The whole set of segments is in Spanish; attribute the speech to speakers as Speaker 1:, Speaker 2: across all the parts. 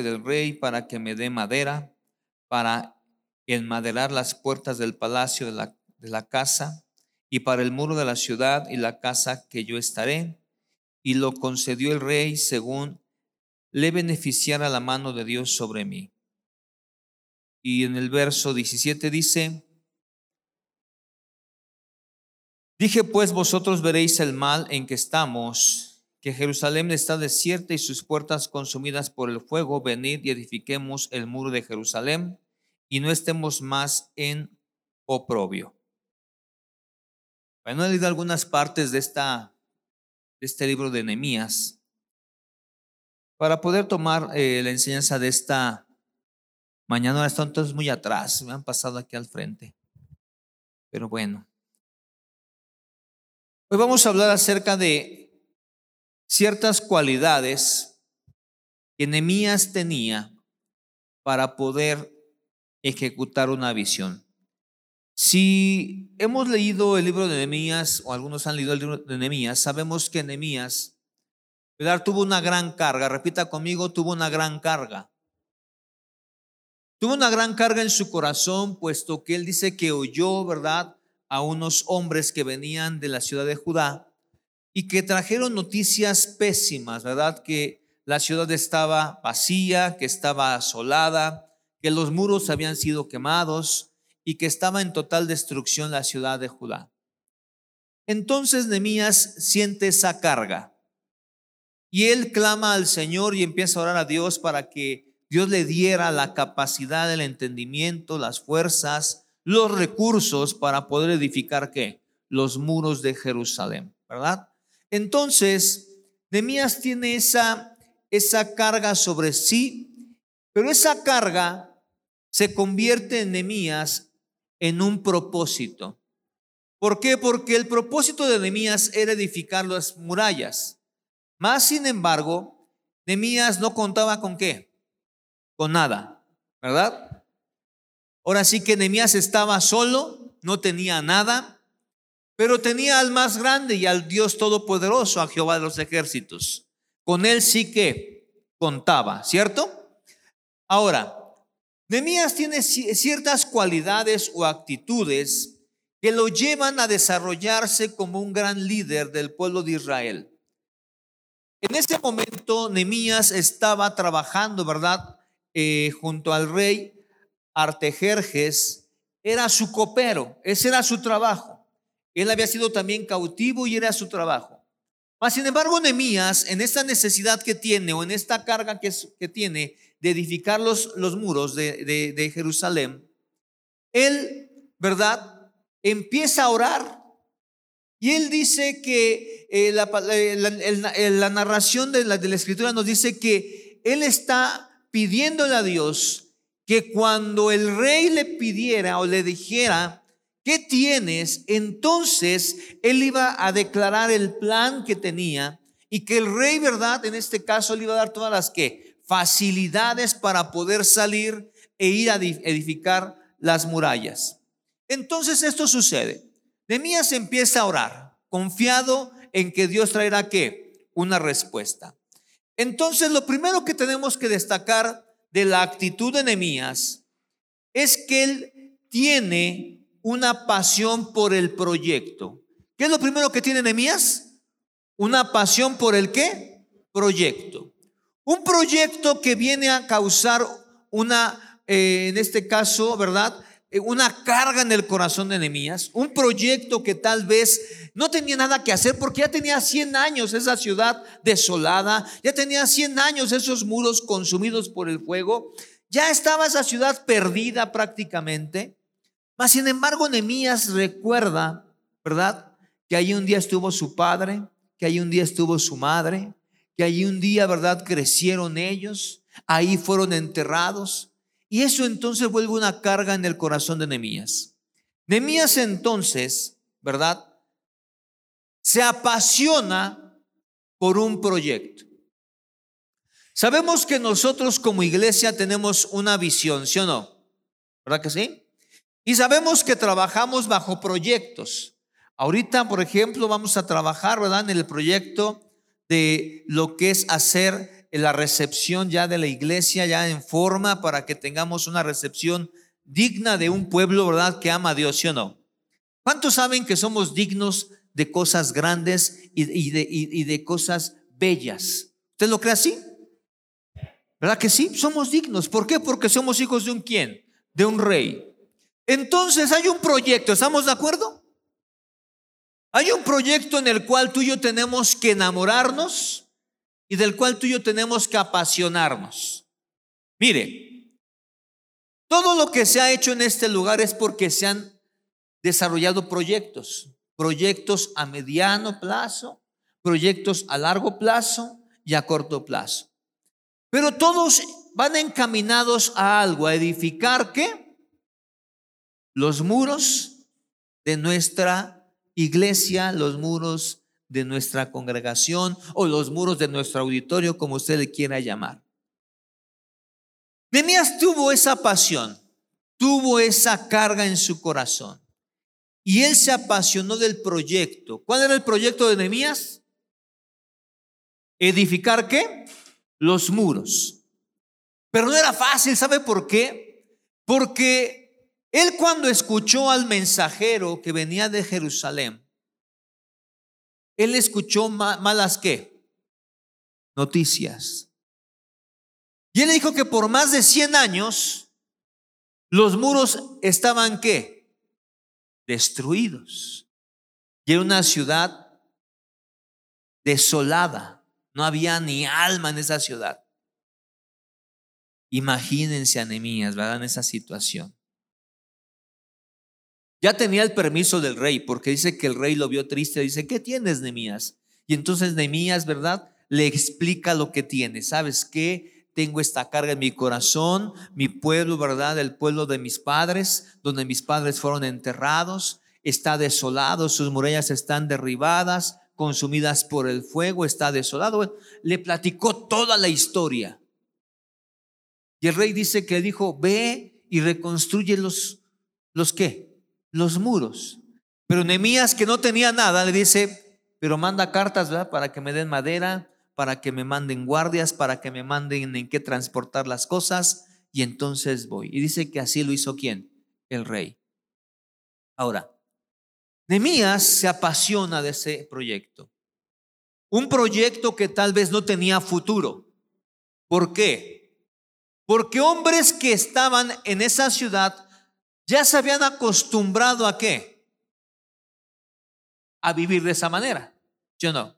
Speaker 1: del rey para que me dé madera para enmaderar las puertas del palacio de la, de la casa y para el muro de la ciudad y la casa que yo estaré. Y lo concedió el rey según le beneficiara la mano de Dios sobre mí. Y en el verso 17 dice, Dije pues vosotros veréis el mal en que estamos, que Jerusalén está desierta y sus puertas consumidas por el fuego, venid y edifiquemos el muro de Jerusalén y no estemos más en oprobio. Bueno, he leído algunas partes de, esta, de este libro de Nehemías para poder tomar eh, la enseñanza de esta mañana. Están entonces muy atrás, me han pasado aquí al frente. Pero bueno. Hoy vamos a hablar acerca de ciertas cualidades que Nehemías tenía para poder ejecutar una visión. Si hemos leído el libro de Nehemías, o algunos han leído el libro de Nehemías, sabemos que Nehemías tuvo una gran carga. Repita conmigo, tuvo una gran carga. Tuvo una gran carga en su corazón, puesto que él dice que oyó, ¿verdad?, a unos hombres que venían de la ciudad de Judá y que trajeron noticias pésimas, ¿verdad? Que la ciudad estaba vacía, que estaba asolada, que los muros habían sido quemados y que estaba en total destrucción la ciudad de Judá. Entonces Nemías siente esa carga y él clama al Señor y empieza a orar a Dios para que Dios le diera la capacidad, el entendimiento, las fuerzas, los recursos para poder edificar qué? Los muros de Jerusalén, ¿verdad? Entonces, Nemías tiene esa, esa carga sobre sí, pero esa carga se convierte en Nehemías en un propósito. ¿Por qué? Porque el propósito de Nehemías era edificar las murallas. Más sin embargo, Nehemías no contaba con qué? Con nada, ¿verdad? Ahora sí que Nehemías estaba solo, no tenía nada, pero tenía al más grande y al Dios todopoderoso, a Jehová de los ejércitos. Con él sí que contaba, ¿cierto? Ahora, Nehemías tiene ciertas cualidades o actitudes que lo llevan a desarrollarse como un gran líder del pueblo de Israel. En ese momento Nehemías estaba trabajando, ¿verdad? Eh, junto al rey Artejerjes, era su copero, ese era su trabajo. Él había sido también cautivo y era su trabajo. Mas, sin embargo, Nehemías, en esta necesidad que tiene o en esta carga que, tiene de edificar los, los muros de, de, Jerusalén, él, ¿verdad? Empieza a orar. Y él dice que eh, la, la, la, narración de la, de la escritura nos dice que él está pidiéndole a Dios que cuando el rey le pidiera o le dijera, ¿qué tienes? Entonces él iba a declarar el plan que tenía y que el rey, ¿verdad? En este caso le iba a dar todas las facilidades para poder salir e ir a edificar las murallas. Entonces esto sucede. Nemías empieza a orar, confiado en que Dios traerá qué? Una respuesta. Entonces lo primero que tenemos que destacar de la actitud de Nemías es que él tiene una pasión por el proyecto. ¿Qué es lo primero que tiene Nemías? Una pasión por el qué? Proyecto. Un proyecto que viene a causar una, eh, en este caso, ¿verdad? Eh, una carga en el corazón de Nehemías. Un proyecto que tal vez no tenía nada que hacer porque ya tenía 100 años esa ciudad desolada, ya tenía 100 años esos muros consumidos por el fuego, ya estaba esa ciudad perdida prácticamente. Mas, sin embargo, Nehemías recuerda, ¿verdad? Que ahí un día estuvo su padre, que ahí un día estuvo su madre, que allí un día, ¿verdad?, crecieron ellos, ahí fueron enterrados. Y eso entonces vuelve una carga en el corazón de Nehemías. Nehemías entonces, ¿verdad?, se apasiona por un proyecto. Sabemos que nosotros como iglesia tenemos una visión, ¿sí o no? ¿Verdad que sí? Y sabemos que trabajamos bajo proyectos. Ahorita, por ejemplo, vamos a trabajar, ¿verdad? En el proyecto de lo que es hacer la recepción ya de la iglesia, ya en forma, para que tengamos una recepción digna de un pueblo, ¿verdad?, que ama a Dios, ¿sí o no? ¿Cuántos saben que somos dignos de cosas grandes y, de, cosas bellas? ¿Usted lo cree así? ¿Verdad que sí? Somos dignos. ¿Por qué? Porque somos hijos de un quién? De un rey. Entonces hay un proyecto, ¿estamos de acuerdo? Hay un proyecto en el cual tú y yo tenemos que enamorarnos y del cual tú y yo tenemos que apasionarnos. Mire, todo lo que se ha hecho en este lugar es porque se han desarrollado proyectos, proyectos a mediano plazo, proyectos a largo plazo y a corto plazo. Pero todos van encaminados a algo, a edificar qué? Los muros de nuestra iglesia, los muros de nuestra congregación o los muros de nuestro auditorio, como usted le quiera llamar. Nemías tuvo esa pasión, tuvo esa carga en su corazón. Y él se apasionó del proyecto. ¿Cuál era el proyecto de Nehemías? Edificar qué? Los muros. Pero no era fácil, ¿sabe por qué? Porque él cuando escuchó al mensajero que venía de Jerusalén, él escuchó malas qué? Noticias. Y él dijo que por más de 100 años los muros estaban qué? destruidos. Y era una ciudad desolada. No había ni alma en esa ciudad. Imagínense a ¿verdad? En esa situación. Ya tenía el permiso del rey, porque dice que el rey lo vio triste. Dice, ¿qué tienes, Nemías? Y entonces Nemías, ¿verdad? Le explica lo que tiene. ¿Sabes qué? tengo esta carga en mi corazón, mi pueblo, ¿verdad? El pueblo de mis padres, donde mis padres fueron enterrados, está desolado, sus murallas están derribadas, consumidas por el fuego, está desolado. Le platicó toda la historia. Y el rey dice que dijo, ve y reconstruye los, los qué, los muros. Pero Nemías, que no tenía nada, le dice, pero manda cartas, ¿verdad? Para que me den madera, para que me manden guardias, para que me manden en qué transportar las cosas, y entonces voy. Y dice que así lo hizo quién? El rey. Ahora, Nemías se apasiona de ese proyecto. Un proyecto que tal vez no tenía futuro. ¿Por qué? Porque hombres que estaban en esa ciudad ya se habían acostumbrado a qué? A vivir de esa manera. ¿Yo no?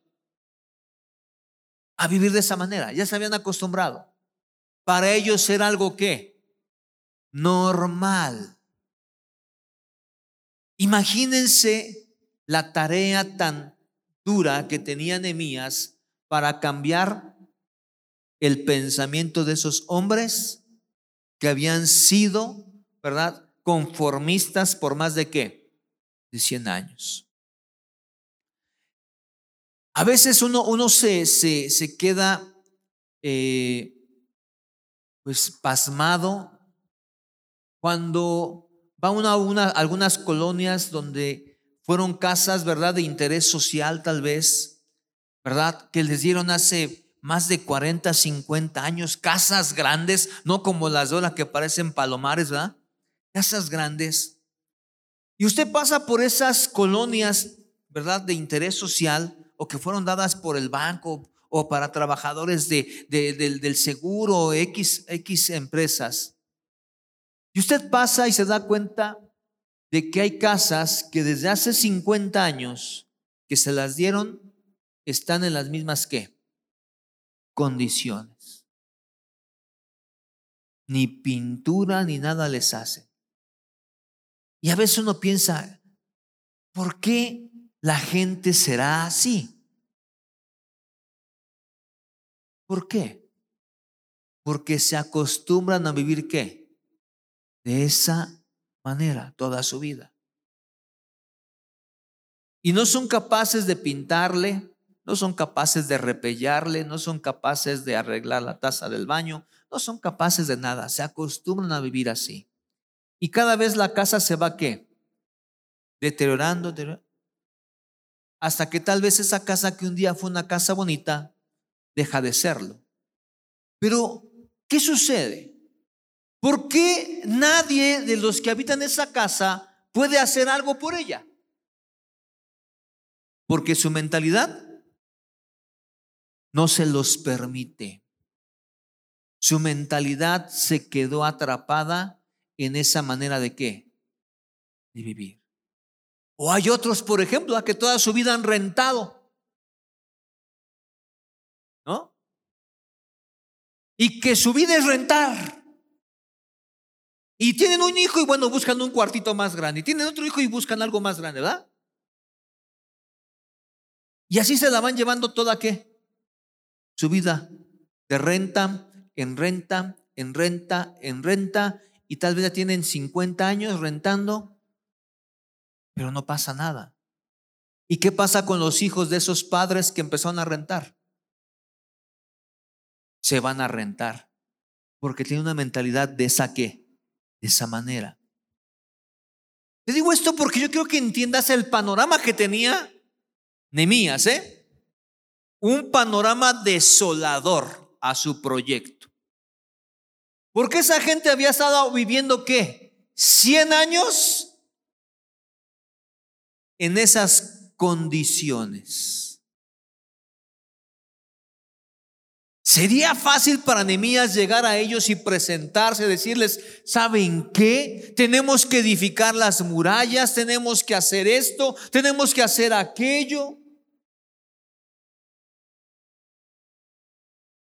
Speaker 1: a vivir de esa manera. Ya se habían acostumbrado. Para ellos era algo que normal. Imagínense la tarea tan dura que tenía Nehemías para cambiar el pensamiento de esos hombres que habían sido, ¿verdad? Conformistas por más de qué? De 100 años. A veces uno, uno se, se, queda eh, pues pasmado cuando va a una, algunas colonias donde fueron casas, ¿verdad?, de interés social tal vez, ¿verdad?, que les dieron hace más de 40, 50 años, casas grandes, no como las de ahora que parecen palomares, ¿verdad? Casas grandes. Y usted pasa por esas colonias, ¿verdad?, de interés social o que fueron dadas por el banco o para trabajadores de, del, seguro X, X empresas. Y usted pasa y se da cuenta de que hay casas que desde hace 50 años que se las dieron están en las mismas que condiciones. Ni pintura ni nada les hace. Y a veces uno piensa, ¿por qué la gente será así. ¿Por qué? Porque se acostumbran a vivir qué? De esa manera toda su vida. Y no son capaces de pintarle, no son capaces de repellarle, no son capaces de arreglar la taza del baño, no son capaces de nada, se acostumbran a vivir así. Y cada vez la casa se va qué? Deteriorando, deteriorando hasta que tal vez esa casa que un día fue una casa bonita, deja de serlo. Pero, ¿qué sucede? ¿Por qué nadie de los que habitan esa casa puede hacer algo por ella? Porque su mentalidad no se los permite. Su mentalidad se quedó atrapada en esa manera de qué? De vivir. O hay otros, por ejemplo, que toda su vida han rentado. ¿No? Y que su vida es rentar. Y tienen un hijo y bueno, buscan un cuartito más grande. Y tienen otro hijo y buscan algo más grande, ¿verdad? Y así se la van llevando toda qué? Su vida de renta en renta, en renta, en renta. Y tal vez ya tienen 50 años rentando, pero no pasa nada. ¿Y qué pasa con los hijos de esos padres que empezaron a rentar? Se van a rentar, porque tienen una mentalidad de esa de esa manera. Te digo esto porque yo quiero que entiendas el panorama que tenía Nemías, ¿eh? Un panorama desolador a su proyecto. Porque esa gente había estado viviendo qué? 100 años en esas condiciones. Sería fácil para Nehemías llegar a ellos y presentarse, decirles, ¿saben qué? Tenemos que edificar las murallas, tenemos que hacer esto, tenemos que hacer aquello.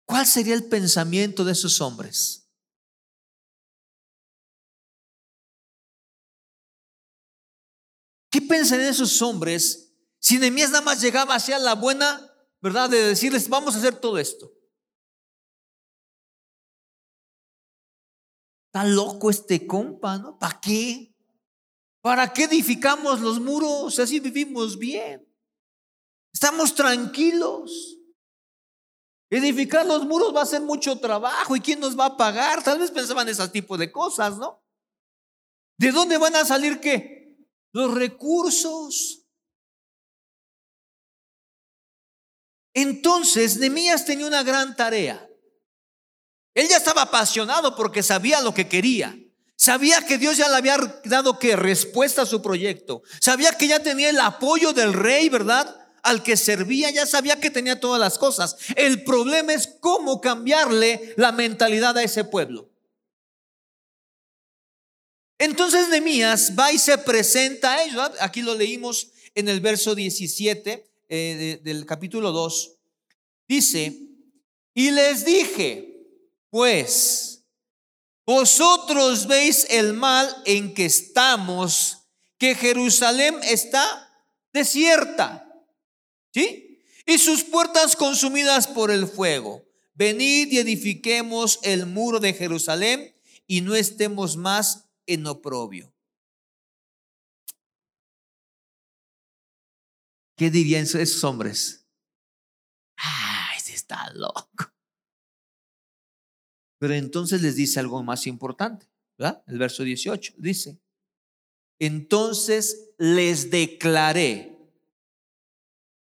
Speaker 1: ¿Cuál sería el pensamiento de esos hombres? ¿Qué pensarían esos hombres si Nehemías nada más llegaba hacia la buena, verdad, de decirles, vamos a hacer todo esto? Está loco este compa, ¿no? ¿Para qué? ¿Para qué edificamos los muros? Así vivimos bien. Estamos tranquilos. Edificar los muros va a ser mucho trabajo. ¿Y quién nos va a pagar? Tal vez pensaban ese tipo de cosas, ¿no? ¿De dónde van a salir qué? Los recursos. Entonces, Nemías tenía una gran tarea. Él ya estaba apasionado porque sabía lo que quería. Sabía que Dios ya le había dado que respuesta a su proyecto. Sabía que ya tenía el apoyo del rey, ¿verdad? Al que servía, ya sabía que tenía todas las cosas. El problema es cómo cambiarle la mentalidad a ese pueblo. Entonces Nehemías va y se presenta a ellos. Aquí lo leímos en el verso 17 eh, del capítulo 2. Dice, y les dije, pues, vosotros veis el mal en que estamos, que Jerusalén está desierta, ¿sí? Y sus puertas consumidas por el fuego. Venid y edifiquemos el muro de Jerusalén y no estemos más en oprobio. ¿Qué dirían esos hombres? Ay, se está loco. Pero entonces les dice algo más importante, ¿verdad? El verso 18 dice, entonces les declaré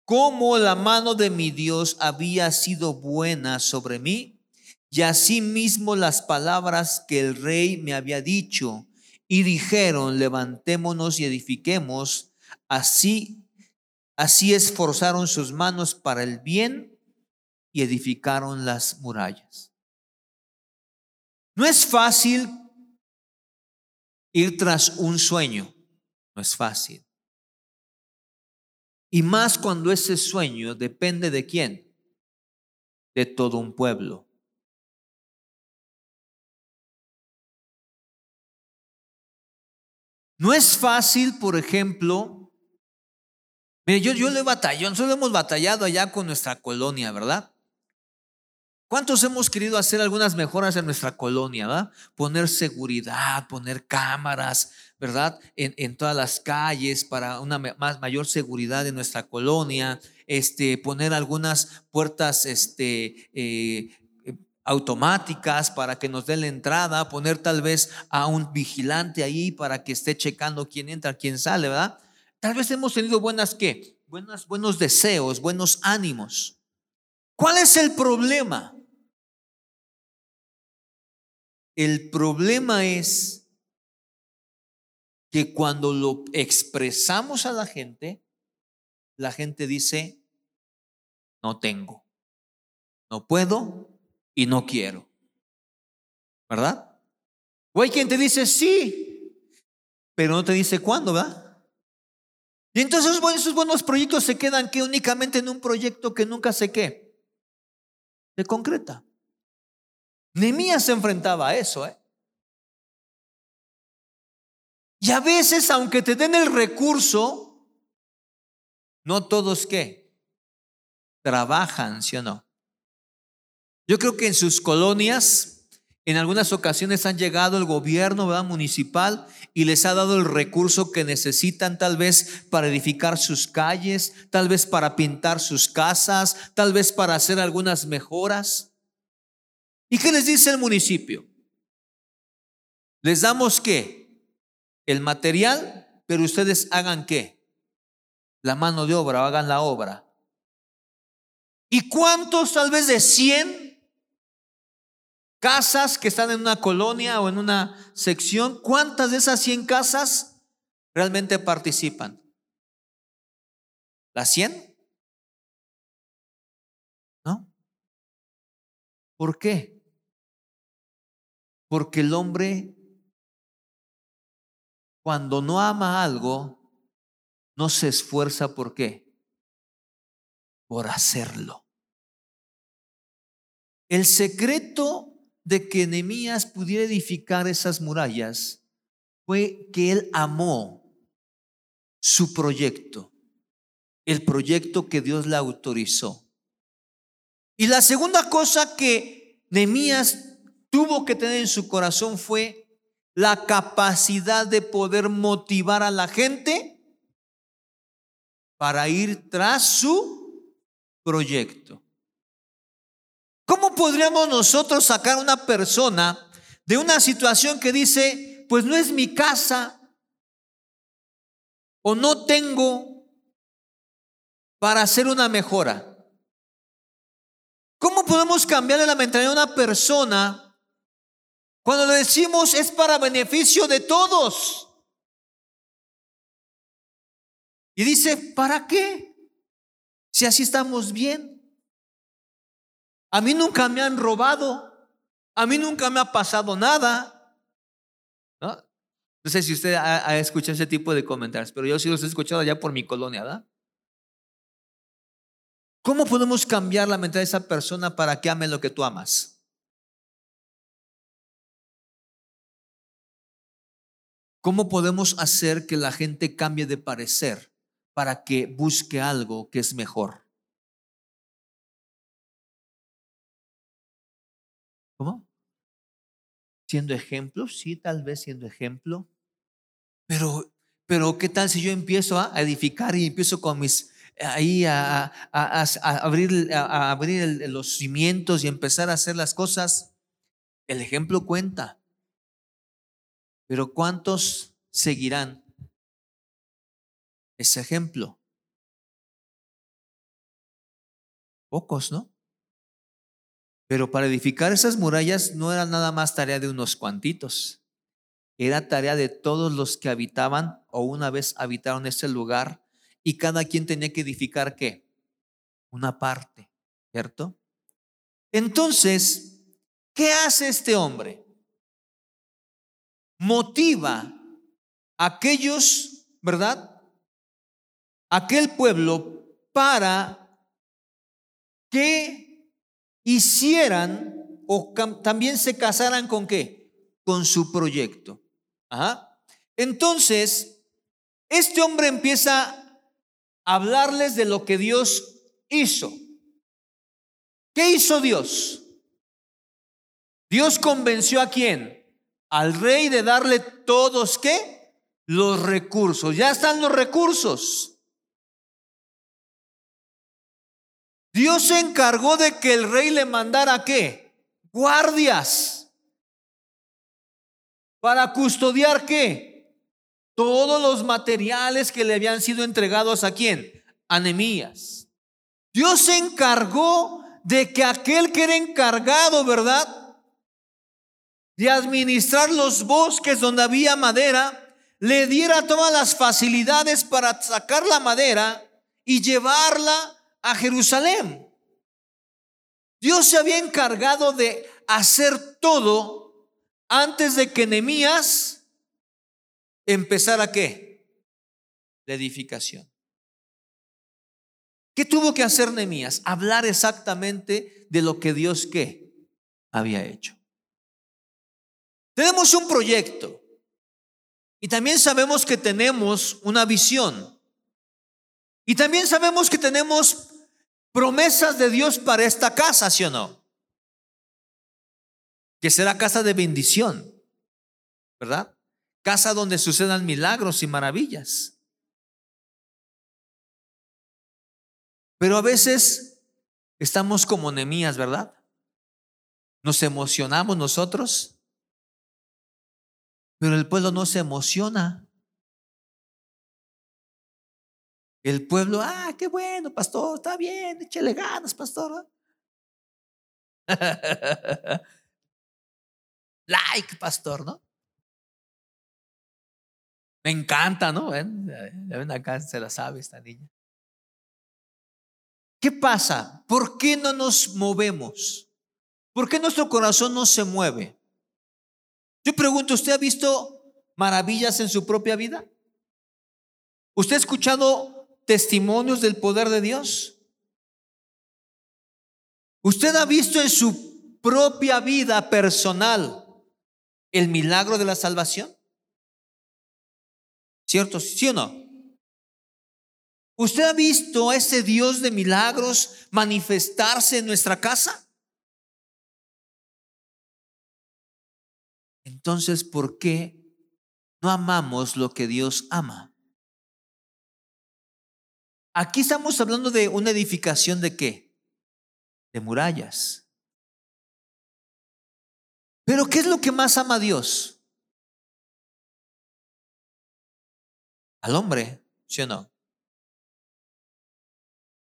Speaker 1: cómo la mano de mi Dios había sido buena sobre mí y asimismo las palabras que el rey me había dicho y dijeron, levantémonos y edifiquemos, así así esforzaron sus manos para el bien y edificaron las murallas. No es fácil ir tras un sueño, no es fácil. Y más cuando ese sueño depende de quién? De todo un pueblo. No es fácil, por ejemplo, yo, yo le batallado, nosotros hemos batallado allá con nuestra colonia, ¿verdad? ¿Cuántos hemos querido hacer algunas mejoras en nuestra colonia? ¿verdad? Poner seguridad, poner cámaras, ¿verdad? En, todas las calles para una más, mayor seguridad en nuestra colonia, este, poner algunas puertas este, eh, automáticas para que nos dé la entrada, poner tal vez a un vigilante ahí para que esté checando quién entra, quién sale, ¿verdad? Tal vez hemos tenido buenas, ¿qué? Buenas, buenos deseos, buenos ánimos. ¿Cuál es el problema? El problema es que cuando lo expresamos a la gente, la gente dice, no tengo, no puedo y no quiero. ¿Verdad? O hay quien te dice sí, pero no te dice cuándo, ¿verdad? Y entonces esos buenos proyectos se quedan que únicamente en un proyecto que nunca sé qué, se concreta. Nemías se enfrentaba a eso, ¿eh? Y a veces, aunque te den el recurso, no todos qué, trabajan, ¿sí o no? Yo creo que en sus colonias en algunas ocasiones han llegado el gobierno municipal y les ha dado el recurso que necesitan tal vez para edificar sus calles, tal vez para pintar sus casas, tal vez para hacer algunas mejoras. ¿Y qué les dice el municipio? Les damos qué? El material, pero ustedes hagan qué? La mano de obra, hagan la obra. ¿Y cuántos tal vez de 100 casas que están en una colonia o en una sección, ¿cuántas de esas 100 casas realmente participan? ¿Las 100? ¿No? ¿Por qué? Porque el hombre, cuando no ama algo, no se esfuerza por qué? Por hacerlo. El secreto de que Nehemías pudiera edificar esas murallas fue que él amó su proyecto, el proyecto que Dios le autorizó. Y la segunda cosa que Nehemías tuvo que tener en su corazón fue la capacidad de poder motivar a la gente para ir tras su proyecto. ¿Cómo podríamos nosotros sacar a una persona de una situación que dice, pues no es mi casa o no tengo para hacer una mejora? ¿Cómo podemos cambiarle la mentalidad a una persona cuando le decimos es para beneficio de todos? Y dice, ¿para qué? Si así estamos bien. A mí nunca me han robado. A mí nunca me ha pasado nada. ¿No? sé si usted ha, escuchado ese tipo de comentarios, pero yo sí los he escuchado ya por mi colonia, ¿verdad? ¿Cómo podemos cambiar la mentalidad de esa persona para que ame lo que tú amas? ¿Cómo podemos hacer que la gente cambie de parecer para que busque algo que es mejor? ¿Cómo? Siendo ejemplo, sí, tal vez siendo ejemplo. Pero, pero ¿qué tal si yo empiezo a edificar y empiezo con mis, ahí a, abrir, a abrir los cimientos y empezar a hacer las cosas? El ejemplo cuenta. Pero ¿cuántos seguirán ese ejemplo? Pocos, ¿no? Pero para edificar esas murallas no era nada más tarea de unos cuantitos, era tarea de todos los que habitaban o una vez habitaron ese lugar y cada quien tenía que edificar qué? Una parte, ¿cierto? Entonces, ¿qué hace este hombre? Motiva a aquellos, ¿verdad? Aquel pueblo para que hicieran o también se casaran con qué? Con su proyecto. Entonces, este hombre empieza a hablarles de lo que Dios hizo. ¿Qué hizo Dios? Dios convenció a quién? Al rey de darle todos qué? Los recursos. Ya están los recursos. Dios se encargó de que el rey le mandara qué? Guardias. Para custodiar qué? Todos los materiales que le habían sido entregados a quién? A. Dios se encargó de que aquel que era encargado, ¿verdad? de administrar los bosques donde había madera, le diera todas las facilidades para sacar la madera y llevarla a Jerusalén. Dios se había encargado de hacer todo antes de que Nehemías empezara qué? La edificación. ¿Qué tuvo que hacer Nehemías? Hablar exactamente de lo que Dios qué había hecho. Tenemos un proyecto y también sabemos que tenemos una visión. Y también sabemos que tenemos promesas de Dios para esta casa, ¿sí o no? Que será casa de bendición, ¿verdad? Casa donde sucedan milagros y maravillas. Pero a veces estamos como Nemías, ¿verdad? Nos emocionamos nosotros pero el pueblo no se emociona. El pueblo, ah, qué bueno, pastor, está bien, échale ganas, pastor. like, pastor, ¿no? Me encanta, ¿no? Ven, ven acá, se la sabe esta niña. ¿Qué pasa? ¿Por qué no nos movemos? ¿Por qué nuestro corazón no se mueve? Yo pregunto, ¿usted ha visto maravillas en su propia vida? ¿Usted ha escuchado testimonios del poder de Dios? ¿Usted ha visto en su propia vida personal el milagro de la salvación? ¿Cierto? ¿Sí o no? ¿Usted ha visto a ese Dios de milagros manifestarse en nuestra casa? Entonces, ¿por qué no amamos lo que Dios ama? Aquí estamos hablando de una edificación de qué? De murallas. Pero ¿qué es lo que más ama Dios? Al hombre, ¿sí o no?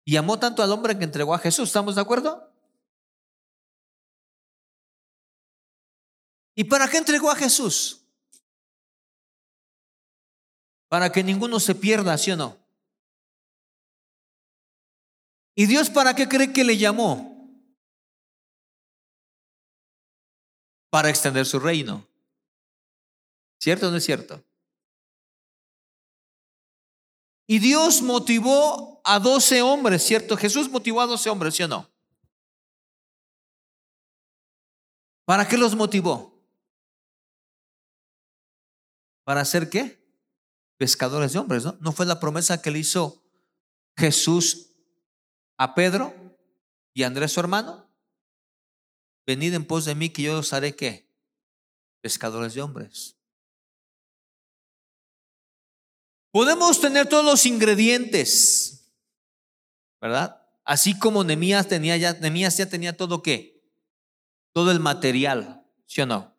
Speaker 1: Y amó tanto al hombre que entregó a Jesús, ¿estamos de acuerdo? ¿Y para qué entregó a Jesús? Para que ninguno se pierda, ¿sí o no? ¿Y Dios para qué cree que le llamó? Para extender su reino. ¿Cierto o no es cierto? Y Dios motivó a doce hombres, ¿cierto? Jesús motivó a doce hombres, ¿sí o no? ¿Para qué los motivó? ¿Para hacer qué? Pescadores de hombres, ¿no? ¿No fue la promesa que le hizo Jesús a Pedro y a Andrés su hermano? Venid en pos de mí que yo os haré qué? Pescadores de hombres. Podemos tener todos los ingredientes, ¿verdad? Así como Nemías tenía ya, Nemías ya tenía todo qué? Todo el material, ¿sí o no?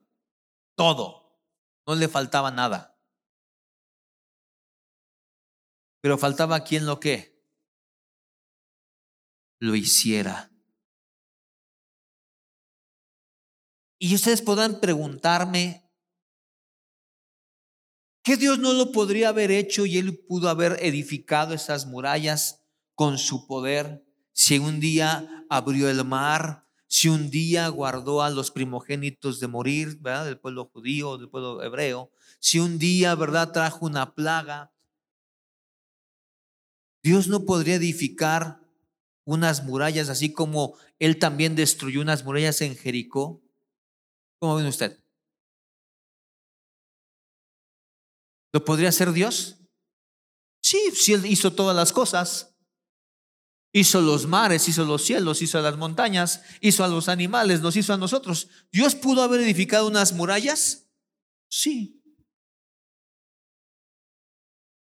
Speaker 1: Todo. No le faltaba nada. Pero faltaba quien lo que lo hiciera. Y ustedes podrán preguntarme, ¿qué Dios no lo podría haber hecho y Él pudo haber edificado esas murallas con su poder si un día abrió el mar, si un día guardó a los primogénitos de morir, ¿verdad? Del pueblo judío, del pueblo hebreo, si un día, ¿verdad? Trajo una plaga, Dios no podría edificar unas murallas así como Él también destruyó unas murallas en Jericó. ¿Cómo ven usted? ¿Lo podría hacer Dios? Sí, si Él hizo todas las cosas. Hizo los mares, hizo los cielos, hizo las montañas, hizo a los animales, nos hizo a nosotros. ¿Dios pudo haber edificado unas murallas? Sí.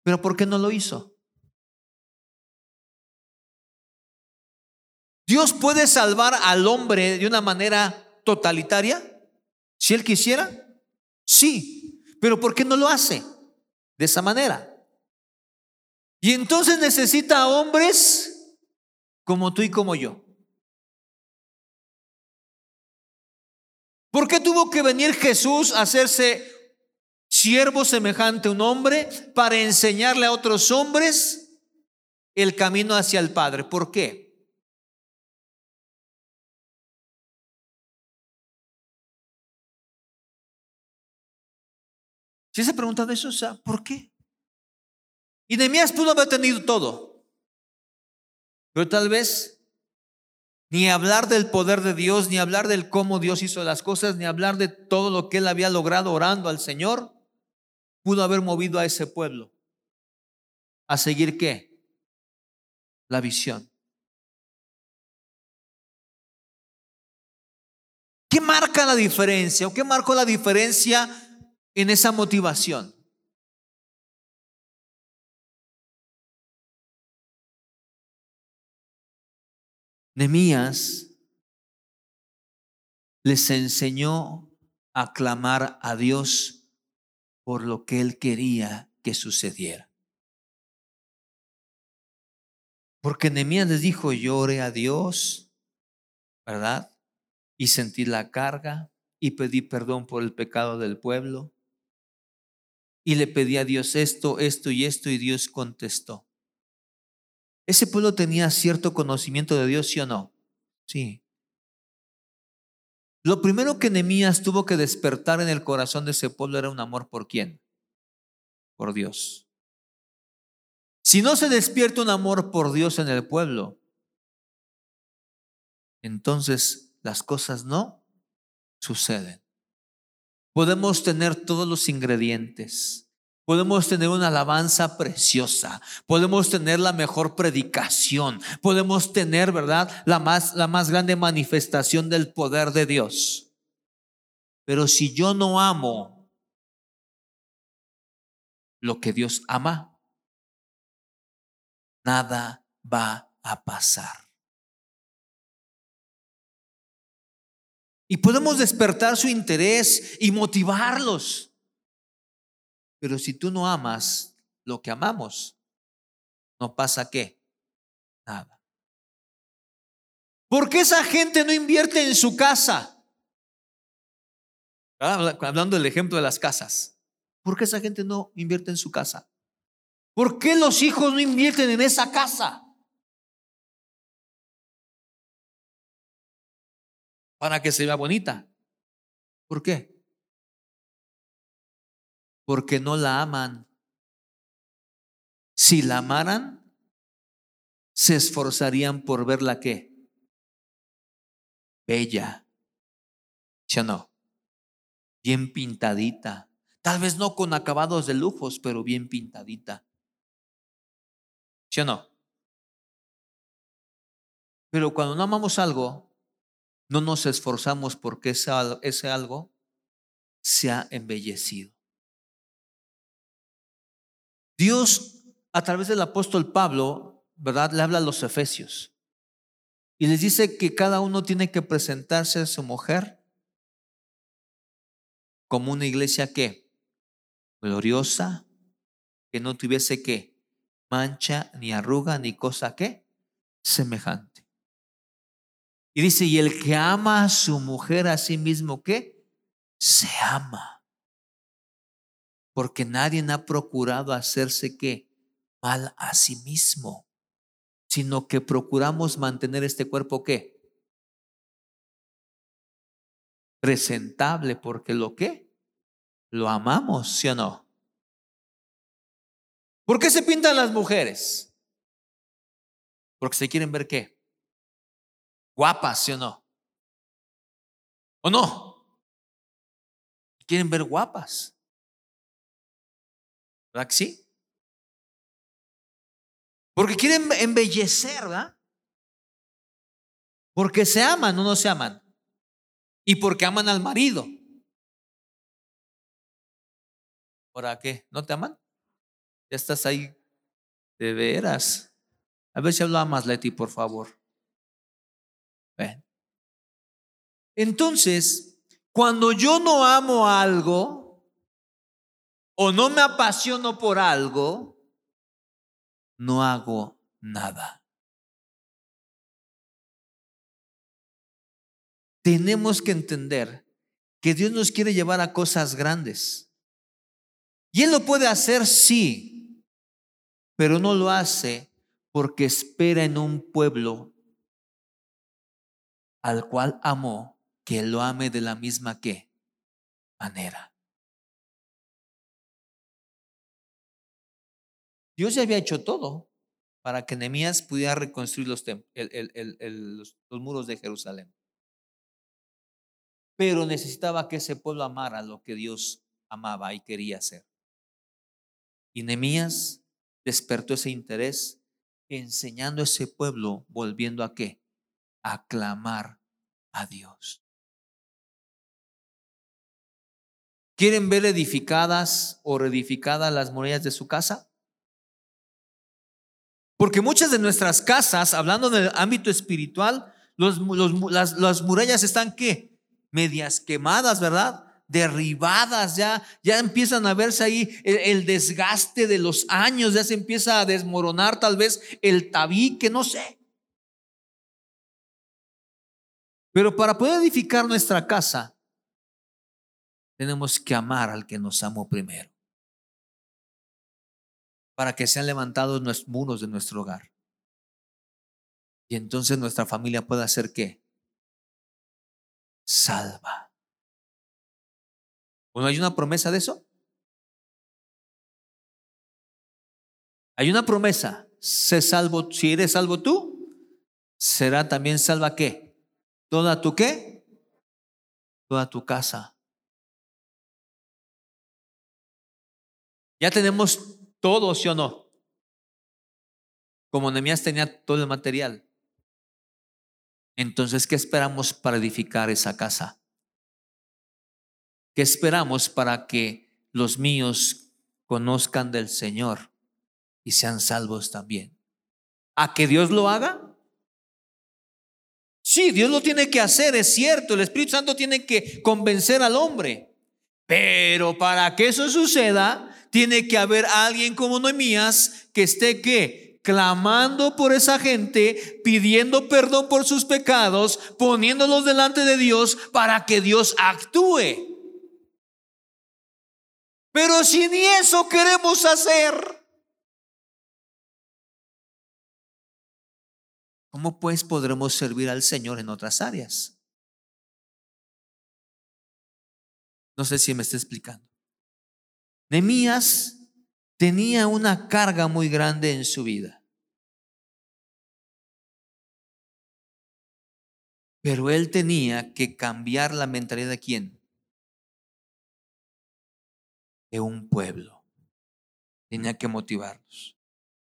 Speaker 1: Pero ¿por qué no lo hizo? ¿Dios puede salvar al hombre de una manera totalitaria? Si él quisiera, sí. Pero ¿por qué no lo hace de esa manera? Y entonces necesita hombres como tú y como yo. ¿Por qué tuvo que venir Jesús a hacerse siervo semejante a un hombre para enseñarle a otros hombres el camino hacia el Padre? ¿Por qué? Si se pregunta de eso, ¿por qué? Y Nehemías pudo haber tenido todo, pero tal vez ni hablar del poder de Dios, ni hablar del cómo Dios hizo las cosas, ni hablar de todo lo que él había logrado orando al Señor, pudo haber movido a ese pueblo a seguir qué? La visión. ¿Qué marca la diferencia o qué marcó la diferencia en esa motivación. Nemías les enseñó a clamar a Dios por lo que él quería que sucediera. Porque Nemías les dijo, llore a Dios, ¿verdad? Y sentí la carga y pedí perdón por el pecado del pueblo y le pedí a Dios esto, esto y esto y Dios contestó. ¿Ese pueblo tenía cierto conocimiento de Dios, sí o no? Sí. Lo primero que Nehemías tuvo que despertar en el corazón de ese pueblo era un amor por quién? Por Dios. Si no se despierta un amor por Dios en el pueblo, entonces las cosas no suceden. Podemos tener todos los ingredientes. Podemos tener una alabanza preciosa, podemos tener la mejor predicación, podemos tener, ¿verdad? La más, la más grande manifestación del poder de Dios. Pero si yo no amo lo que Dios ama, nada va a pasar. Y podemos despertar su interés y motivarlos. Pero si tú no amas lo que amamos, no pasa qué? Nada. ¿Por qué esa gente no invierte en su casa? Hablando del ejemplo de las casas. ¿Por qué esa gente no invierte en su casa? ¿Por qué los hijos no invierten en esa casa? Para que se vea bonita. ¿Por qué? Porque no la aman. Si la amaran, se esforzarían por verla qué? Bella. ¿Sí o no? Bien pintadita. Tal vez no con acabados de lujos, pero bien pintadita. ¿Sí o no? Pero cuando no amamos algo, no nos esforzamos porque ese, algo se ha embellecido. Dios, a través del apóstol Pablo, ¿verdad? Le habla a los efesios y les dice que cada uno tiene que presentarse a su mujer como una iglesia que gloriosa, que no tuviese que mancha, ni arruga, ni cosa que semejante. Y dice, y el que ama a su mujer a sí mismo, ¿qué? Se ama. Porque nadie ha procurado hacerse qué? Mal a sí mismo, sino que procuramos mantener este cuerpo qué? Presentable, porque lo que? Lo amamos, ¿sí o no? ¿Por qué se pintan las mujeres? Porque se quieren ver qué? Guapas, ¿sí o no? ¿O no? Quieren ver guapas. ¿Verdad que sí? Porque quieren embellecer, ¿verdad? Porque se aman o no se aman. Y porque aman al marido. ¿Para qué? ¿No te aman? Ya estás ahí de veras. A ver si habla más, Leti, por favor. Entonces, cuando yo no amo algo o no me apasiono por algo, no hago nada. Tenemos que entender que Dios nos quiere llevar a cosas grandes. Y Él lo puede hacer, sí, pero no lo hace porque espera en un pueblo al cual amó, que lo ame de la misma que manera. Dios ya había hecho todo para que Nehemías pudiera reconstruir los, muros de Jerusalén. Pero necesitaba que ese pueblo amara lo que Dios amaba y quería hacer. Y Nehemías despertó ese interés enseñando a ese pueblo, volviendo a qué? Aclamar a Dios. ¿Quieren ver edificadas o reedificadas las murallas de su casa? Porque muchas de nuestras casas, hablando del ámbito espiritual, las, murallas están qué? Medias quemadas, ¿verdad? Derribadas, ya, ya empiezan a verse ahí el, el desgaste de los años, ya se empieza a desmoronar tal vez el tabique, no sé. Pero para poder edificar nuestra casa, tenemos que amar al que nos amó primero. Para que sean levantados los muros de nuestro hogar. Y entonces nuestra familia pueda ser qué? Salva. Bueno, ¿hay una promesa de eso? Hay una promesa. Sé salvo, si eres salvo tú, será también salva qué? ¿Toda tu qué? Toda tu casa. Ya tenemos todo, ¿sí o no? Como Nehemías tenía todo el material. Entonces, ¿qué esperamos para edificar esa casa? ¿Qué esperamos para que los míos conozcan del Señor y sean salvos también? ¿A que Dios lo haga? Sí, Dios lo tiene que hacer, es cierto, el Espíritu Santo tiene que convencer al hombre. Pero para que eso suceda, tiene que haber alguien como Noemías que esté que clamando por esa gente, pidiendo perdón por sus pecados, poniéndolos delante de Dios para que Dios actúe. Pero si ni eso queremos hacer, ¿Cómo pues podremos servir al Señor en otras áreas? No sé si me está explicando. Nemías tenía una carga muy grande en su vida. Pero él tenía que cambiar la mentalidad de quién? De un pueblo. Tenía que motivarlos.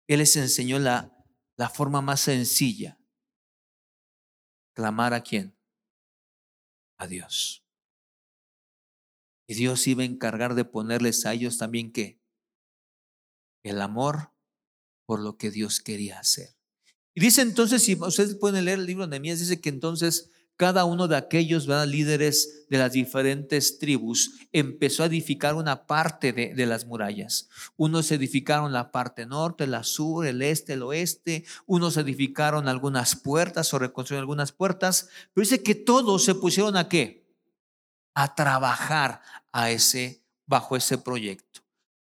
Speaker 1: Él les enseñó la la forma más sencilla. Clamar a quién? A Dios. Y Dios iba a encargar de ponerles a ellos también qué? El amor por lo que Dios quería hacer. Y dice entonces, si ustedes pueden leer el libro de Nehemías, dice que entonces cada uno de aquellos líderes de las diferentes tribus empezó a edificar una parte de, las murallas. Unos edificaron la parte norte, la sur, el este, el oeste. Unos edificaron algunas puertas o reconstruyeron algunas puertas. Pero dice que todos se pusieron a qué? A trabajar a ese, bajo ese proyecto.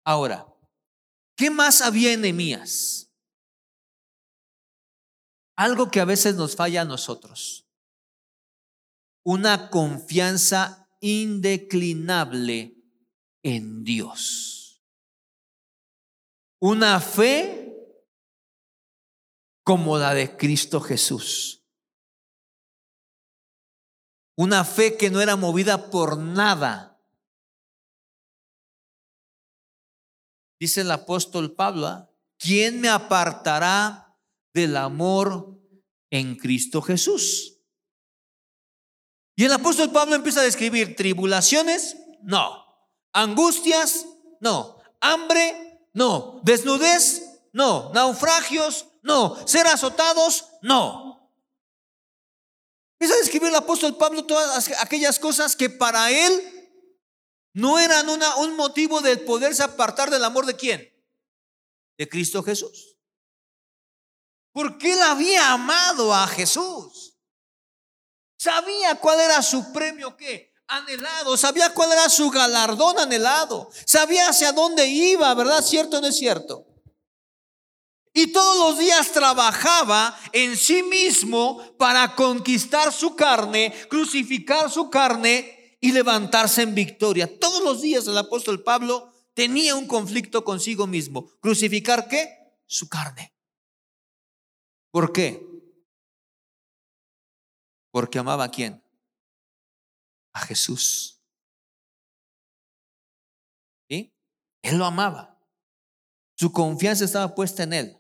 Speaker 1: Ahora, ¿qué más había en? Algo que a veces nos falla a nosotros una confianza indeclinable en Dios. Una fe como la de Cristo Jesús. Una fe que no era movida por nada. Dice el apóstol Pablo, ¿quién me apartará del amor en Cristo Jesús? Y el apóstol Pablo empieza a describir tribulaciones, no. Angustias, no. Hambre, no. Desnudez, no. Naufragios, no. Ser azotados, no. Empieza a describir el apóstol Pablo todas aquellas cosas que para él no eran un motivo de poderse apartar del amor de quién? De Cristo Jesús. Porque él había amado a Jesús. Sabía cuál era su premio qué? anhelado, sabía cuál era su galardón anhelado, sabía hacia dónde iba, ¿verdad? ¿Cierto o no es cierto? Y todos los días trabajaba en sí mismo para conquistar su carne, crucificar su carne y levantarse en victoria. Todos los días el apóstol Pablo tenía un conflicto consigo mismo. ¿Crucificar qué? Su carne. ¿Por qué? Porque amaba a quién? A Jesús. ¿Sí? Él lo amaba. Su confianza estaba puesta en él.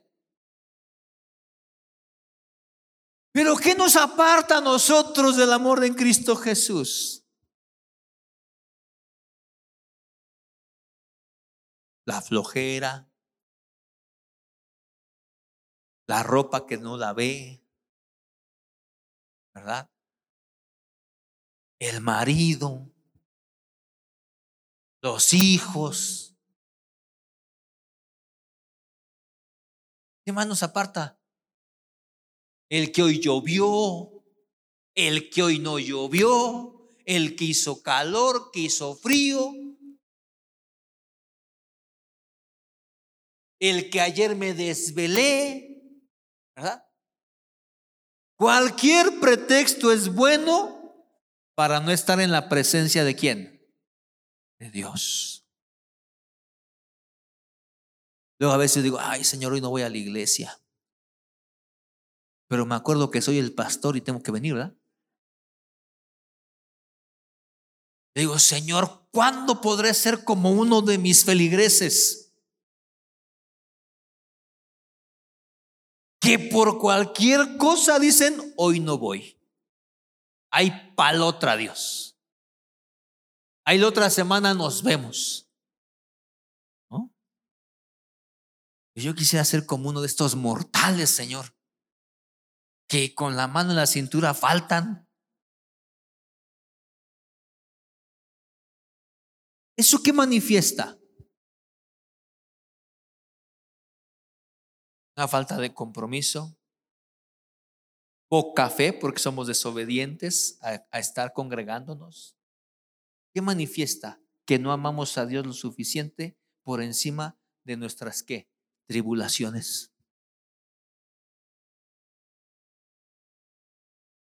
Speaker 1: Pero ¿qué nos aparta a nosotros del amor en Cristo Jesús? La flojera, la ropa que no la ve, ¿verdad? El marido, los hijos. ¿Qué más nos aparta? el que hoy llovió, el que hoy no llovió, el que hizo calor, que hizo frío, el que ayer me desvelé, ¿verdad? Cualquier pretexto es bueno para no estar en la presencia de quién? De Dios. Luego a veces digo, ay Señor, hoy no voy a la iglesia pero me acuerdo que soy el pastor y tengo que venir, ¿verdad? Le digo, Señor, ¿cuándo podré ser como uno de mis feligreses? Que por cualquier cosa dicen, hoy no voy. Hay palotra, Dios. Ahí la otra semana nos vemos. ¿No? Yo quisiera ser como uno de estos mortales, Señor que con la mano en la cintura faltan. ¿Eso qué manifiesta? Una falta de compromiso, poca fe porque somos desobedientes a, a estar congregándonos. ¿Qué manifiesta? Que no amamos a Dios lo suficiente por encima de nuestras qué? Tribulaciones.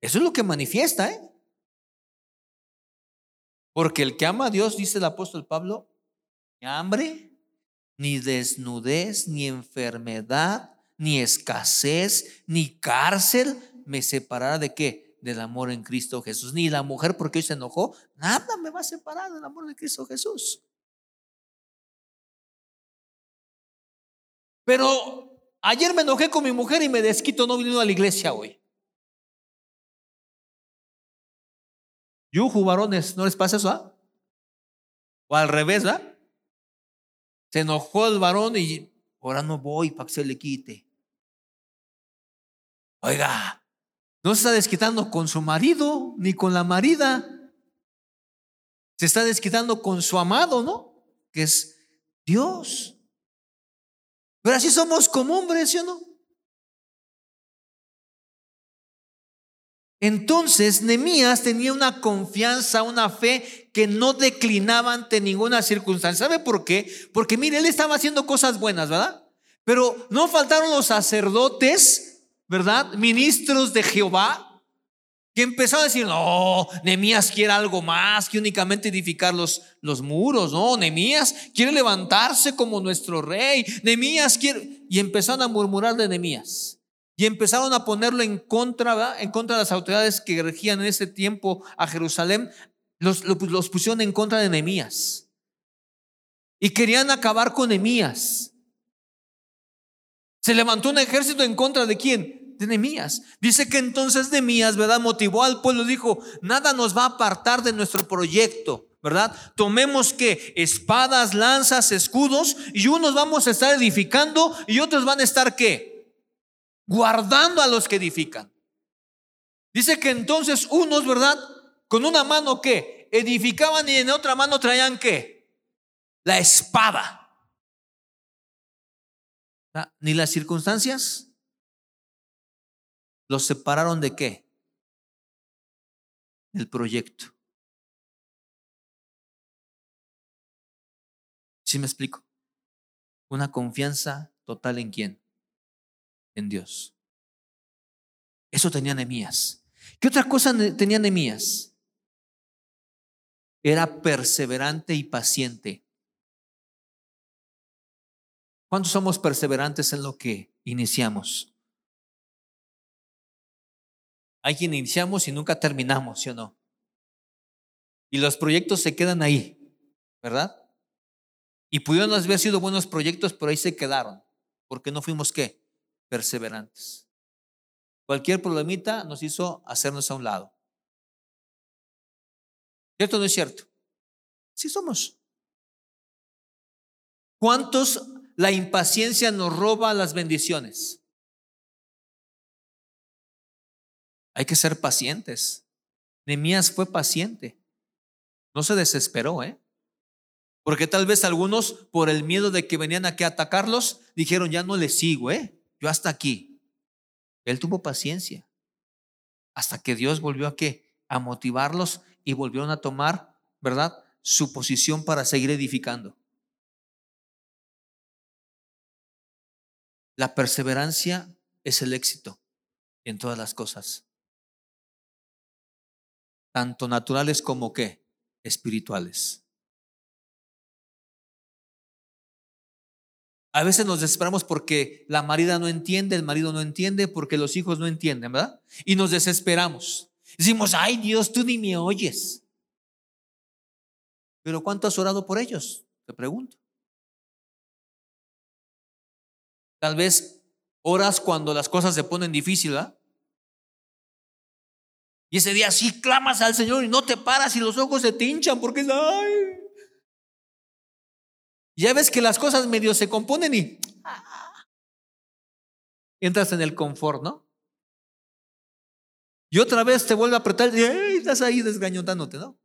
Speaker 1: Eso es lo que manifiesta, ¿eh? Porque el que ama a Dios, dice el apóstol Pablo, ni hambre, ni desnudez, ni enfermedad, ni escasez, ni cárcel me separará de qué? Del amor en Cristo Jesús. Ni la mujer porque hoy se enojó, nada me va a separar del amor de Cristo Jesús. Pero ayer me enojé con mi mujer y me desquito no viniendo a la iglesia hoy. Yuju, varones, ¿no les pasa eso? Ah? O al revés, ¿verdad? Se enojó el varón y ahora no voy para que se le quite. Oiga, no se está desquitando con su marido ni con la marida. Se está desquitando con su amado, ¿no? Que es Dios. Pero así somos como hombres, ¿sí o no? Entonces, Nemías tenía una confianza, una fe que no declinaba ante ninguna circunstancia. ¿Sabe por qué? Porque mire, él estaba haciendo cosas buenas, ¿verdad? Pero no faltaron los sacerdotes, ¿verdad? Ministros de Jehová, que empezaron a decir, no, Nemías quiere algo más que únicamente edificar los, los muros, no, Nemías quiere levantarse como nuestro rey, Nemías quiere... Y empezaron a murmurar de Nemías. Y empezaron a ponerlo en contra, en contra de las autoridades que regían en ese tiempo a Jerusalén. Los, los pusieron en contra de Nehemías. Y querían acabar con Nehemías. Se levantó un ejército en contra de quién? De Nehemías. Dice que entonces Nehemías, ¿verdad? Motivó al pueblo, dijo, nada nos va a apartar de nuestro proyecto. ¿verdad? Tomemos que espadas, lanzas, escudos, y unos vamos a estar edificando y otros van a estar qué? guardando a los que edifican. Dice que entonces unos, ¿verdad? Con una mano que edificaban y en otra mano traían qué? La espada. Ni las circunstancias ¿Los separaron de qué? Del proyecto. ¿Sí me explico? Una confianza total en quién? En Dios. Eso tenía Nehemías. ¿Qué otra cosa tenía Nehemías? Era perseverante y paciente. ¿Cuántos somos perseverantes en lo que iniciamos? Hay quien iniciamos y nunca terminamos, ¿sí o no? Y los proyectos se quedan ahí, ¿verdad? Y pudieron haber sido buenos proyectos, pero ahí se quedaron, porque no fuimos qué? Perseverantes. Cualquier problemita nos hizo hacernos a un lado. ¿Cierto o no es cierto? Sí somos. ¿Cuántos la impaciencia nos roba las bendiciones? Hay que ser pacientes. Nemías fue paciente. No se desesperó, ¿eh? Porque tal vez algunos, por el miedo de que venían aquí a atacarlos, dijeron, ya no le sigo, ¿eh? Yo hasta aquí. Él tuvo paciencia. Hasta que Dios volvió a qué? A motivarlos y volvieron a tomar, ¿verdad? Su posición para seguir edificando. La perseverancia es el éxito en todas las cosas. Tanto naturales como qué? Espirituales. A veces nos desesperamos porque la marida no entiende, el marido no entiende, porque los hijos no entienden, ¿verdad? Y nos desesperamos. Decimos, ay Dios, tú ni me oyes. Pero ¿cuánto has orado por ellos? Te pregunto. Tal vez oras cuando las cosas se ponen difíciles, ¿verdad? Y ese día sí clamas al Señor y no te paras y los ojos se te hinchan porque es, ay, ya ves que las cosas medio se componen y entras en el confort, ¿no? Y otra vez te vuelve a apretar y estás ahí desgañotándote, ¿no?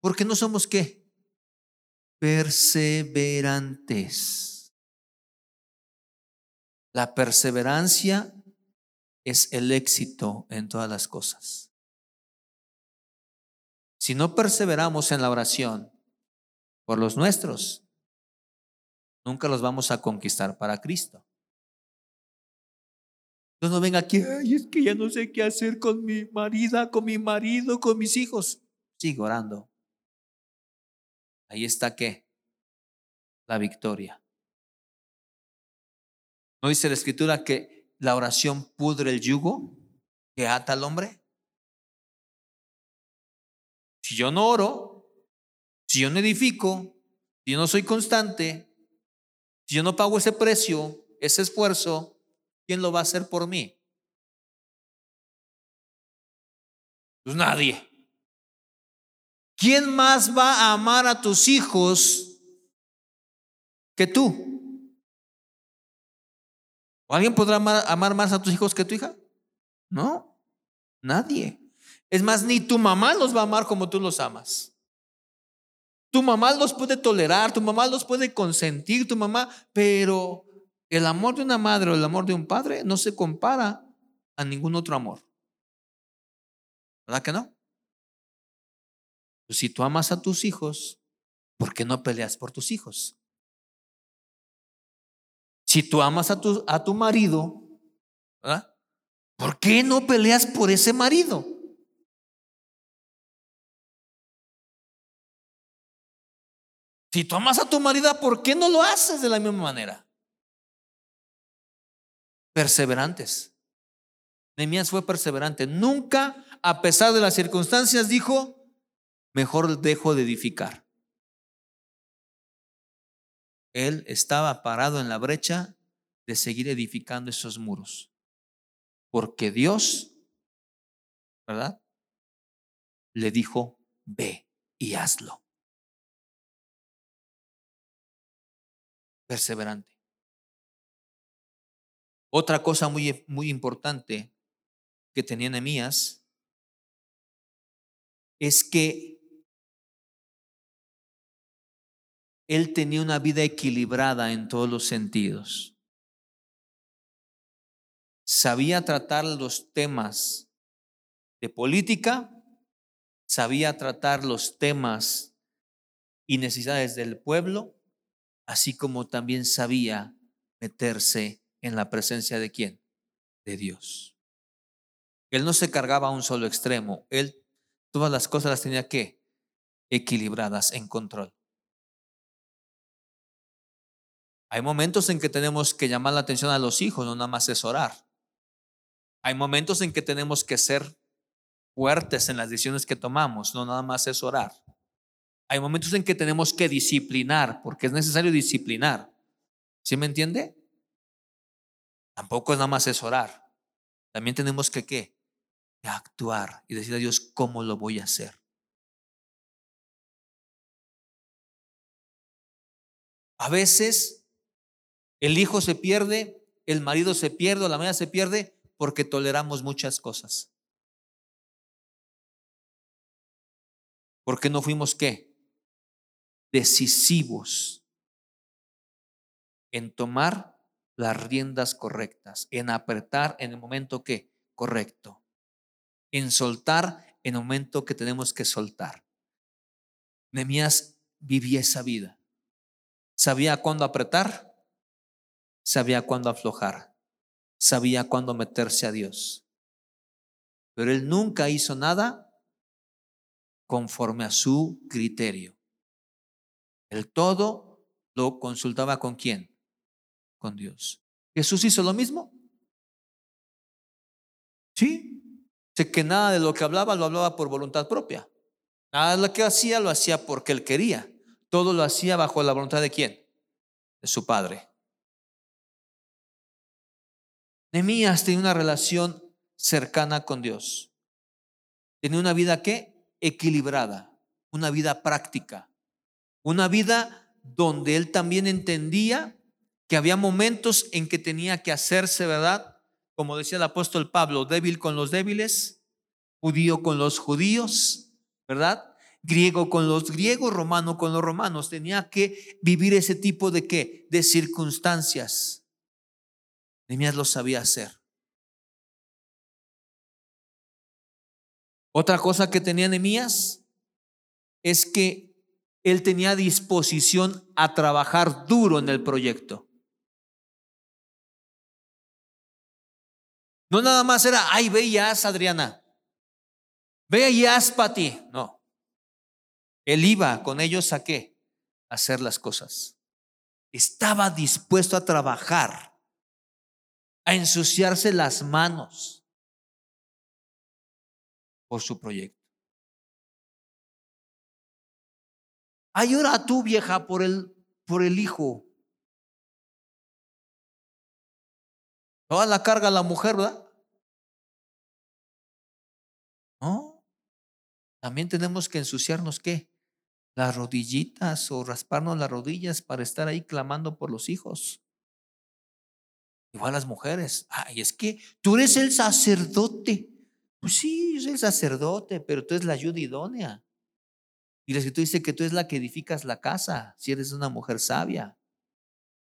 Speaker 1: Porque no somos qué? Perseverantes. La perseverancia es el éxito en todas las cosas. Si no perseveramos en la oración, por los nuestros, nunca los vamos a conquistar para Cristo. Entonces no venga aquí, ay, es que ya no sé qué hacer con mi marida, con mi marido, con mis hijos. Sigue orando. Ahí está qué? La victoria. ¿No dice la escritura que la oración pudre el yugo que ata al hombre? Si yo no oro, si yo no edifico, si yo no soy constante, si yo no pago ese precio, ese esfuerzo, ¿quién lo va a hacer por mí? Pues nadie. ¿Quién más va a amar a tus hijos que tú? ¿O alguien podrá amar, amar, más a tus hijos que tu hija? No, nadie. Es más, ni tu mamá los va a amar como tú los amas. Tu mamá los puede tolerar, tu mamá los puede consentir, tu mamá, pero el amor de una madre o el amor de un padre no se compara a ningún otro amor. ¿Verdad que no? Pues si tú amas a tus hijos, ¿por qué no peleas por tus hijos? Si tú amas a tu, a tu marido, ¿verdad? ¿por qué no peleas por ese marido? Si tú amas a tu marido, ¿por qué no lo haces de la misma manera? Perseverantes. Nehemías fue perseverante. Nunca, a pesar de las circunstancias, dijo, mejor dejo de edificar. Él estaba parado en la brecha de seguir edificando esos muros. Porque Dios, ¿verdad? Le dijo, ve y hazlo. perseverante. Otra cosa muy, muy importante que tenía Nehemías es que él tenía una vida equilibrada en todos los sentidos. Sabía tratar los temas de política, sabía tratar los temas y necesidades del pueblo, así como también sabía meterse en la presencia de quién? De Dios. Él no se cargaba a un solo extremo, él todas las cosas las tenía que equilibradas en control. Hay momentos en que tenemos que llamar la atención a los hijos, no nada más es orar. Hay momentos en que tenemos que ser fuertes en las decisiones que tomamos, no nada más es orar. Hay momentos en que tenemos que disciplinar, porque es necesario disciplinar. ¿Sí me entiende? Tampoco es nada más es orar. También tenemos que qué? Actuar y decir a Dios cómo lo voy a hacer. A veces el hijo se pierde, el marido se pierde, la madre se pierde porque toleramos muchas cosas. Porque no fuimos qué? Decisivos en tomar las riendas correctas, en apretar en el momento que correcto, en soltar en el momento que tenemos que soltar. Nemías vivía esa vida. Sabía cuándo apretar sabía cuándo aflojar, sabía cuándo meterse a Dios. Pero él nunca hizo nada conforme a su criterio. El todo lo consultaba con quién? Con Dios. Jesús hizo lo mismo. Sí. Sé que nada de lo que hablaba lo hablaba por voluntad propia. Nada de lo que hacía lo hacía porque él quería. Todo lo hacía bajo la voluntad de quién? De su Padre. Nehemías tenía una relación cercana con Dios. Tenía una vida que equilibrada, una vida práctica, una vida donde él también entendía que había momentos en que tenía que hacerse, ¿verdad? Como decía el apóstol Pablo, débil con los débiles, judío con los judíos, ¿verdad? Griego con los griegos, romano con los romanos. Tenía que vivir ese tipo de qué? De circunstancias. Nehemías lo sabía hacer. Otra cosa que tenía Nehemías es que él tenía disposición a trabajar duro en el proyecto. No nada más era, ay, ve y haz, Adriana. Ve y haz. No. Él iba con ellos a qué? A hacer las cosas. Estaba dispuesto a trabajar a ensuciarse las manos por su proyecto. Ay, ora tú, vieja, por el, por el hijo. Toda la carga la mujer, ¿verdad? No. También tenemos que ensuciarnos, ¿qué? Las rodillitas o rasparnos las rodillas para estar ahí clamando por los hijos. Igual las mujeres. Ay, es que tú eres el sacerdote. Pues sí, yo soy el sacerdote, pero tú eres la ayuda idónea. Y la escritura dice que tú eres la que edificas la casa, si eres una mujer sabia.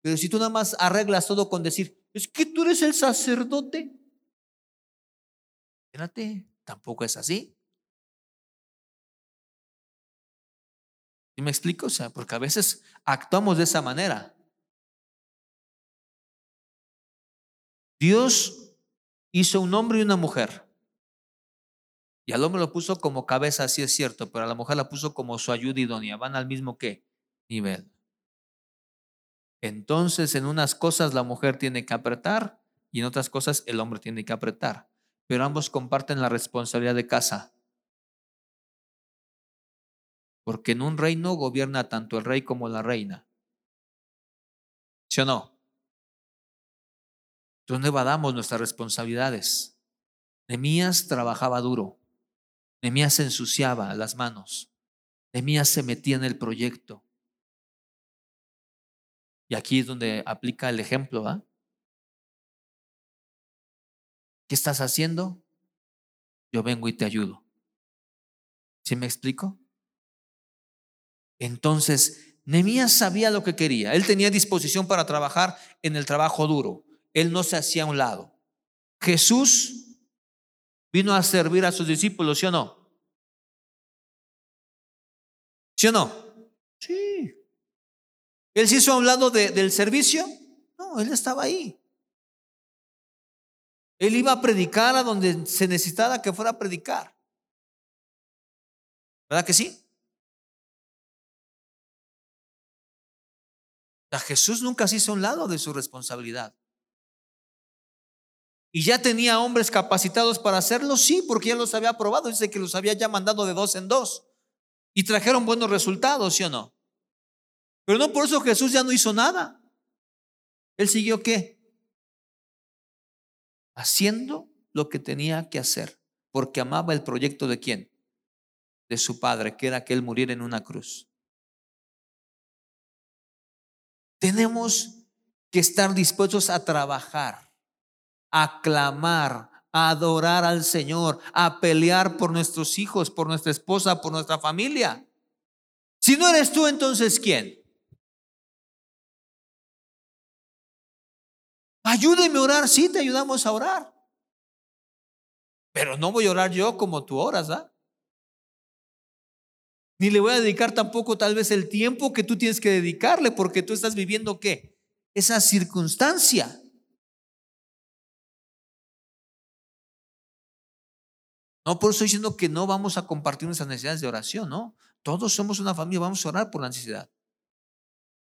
Speaker 1: Pero si tú nada más arreglas todo con decir, es que tú eres el sacerdote. Espérate, tampoco es así. ¿Y me explico? O sea, porque a veces actuamos de esa manera. Dios hizo un hombre y una mujer. Y al hombre lo puso como cabeza, así es cierto, pero a la mujer la puso como su ayuda idónea. Van al mismo qué nivel. Entonces, en unas cosas la mujer tiene que apretar y en otras cosas el hombre tiene que apretar. Pero ambos comparten la responsabilidad de casa. Porque en un reino gobierna tanto el rey como la reina. ¿Sí o no? ¿Dónde evadamos nuestras responsabilidades? Nemías trabajaba duro. Nemías se ensuciaba las manos. Nemías se metía en el proyecto. Y aquí es donde aplica el ejemplo, ¿ah? ¿Qué estás haciendo? Yo vengo y te ayudo. ¿Sí me explico? Entonces, Nemías sabía lo que quería. Él tenía disposición para trabajar en el trabajo duro. Él no se hacía a un lado. Jesús vino a servir a sus discípulos, ¿sí o no? ¿Sí o no? Sí. ¿Él se hizo a un lado del servicio? No, él estaba ahí. Él iba a predicar a donde se necesitaba que fuera a predicar. ¿Verdad que sí? O Jesús nunca se hizo a un lado de su responsabilidad. ¿Y ya tenía hombres capacitados para hacerlo? Sí, porque ya los había aprobado. Dice que los había ya mandado de dos en dos. Y trajeron buenos resultados, ¿sí o no? Pero no por eso Jesús ya no hizo nada. Él siguió qué? Haciendo lo que tenía que hacer, porque amaba el proyecto de quién? De su padre, que era que él muriera en una cruz. Tenemos que estar dispuestos a trabajar, a clamar, a adorar al Señor, a pelear por nuestros hijos, por nuestra esposa, por nuestra familia. Si no eres tú, entonces ¿quién? Ayúdeme a orar, sí, te ayudamos a orar. Pero no voy a orar yo como tú oras, ¿ah? Ni le voy a dedicar tampoco tal vez el tiempo que tú tienes que dedicarle porque tú estás viviendo qué? Esa circunstancia. No por eso estoy diciendo que no vamos a compartir nuestras necesidades de oración, ¿no? Todos somos una familia, vamos a orar por la necesidad.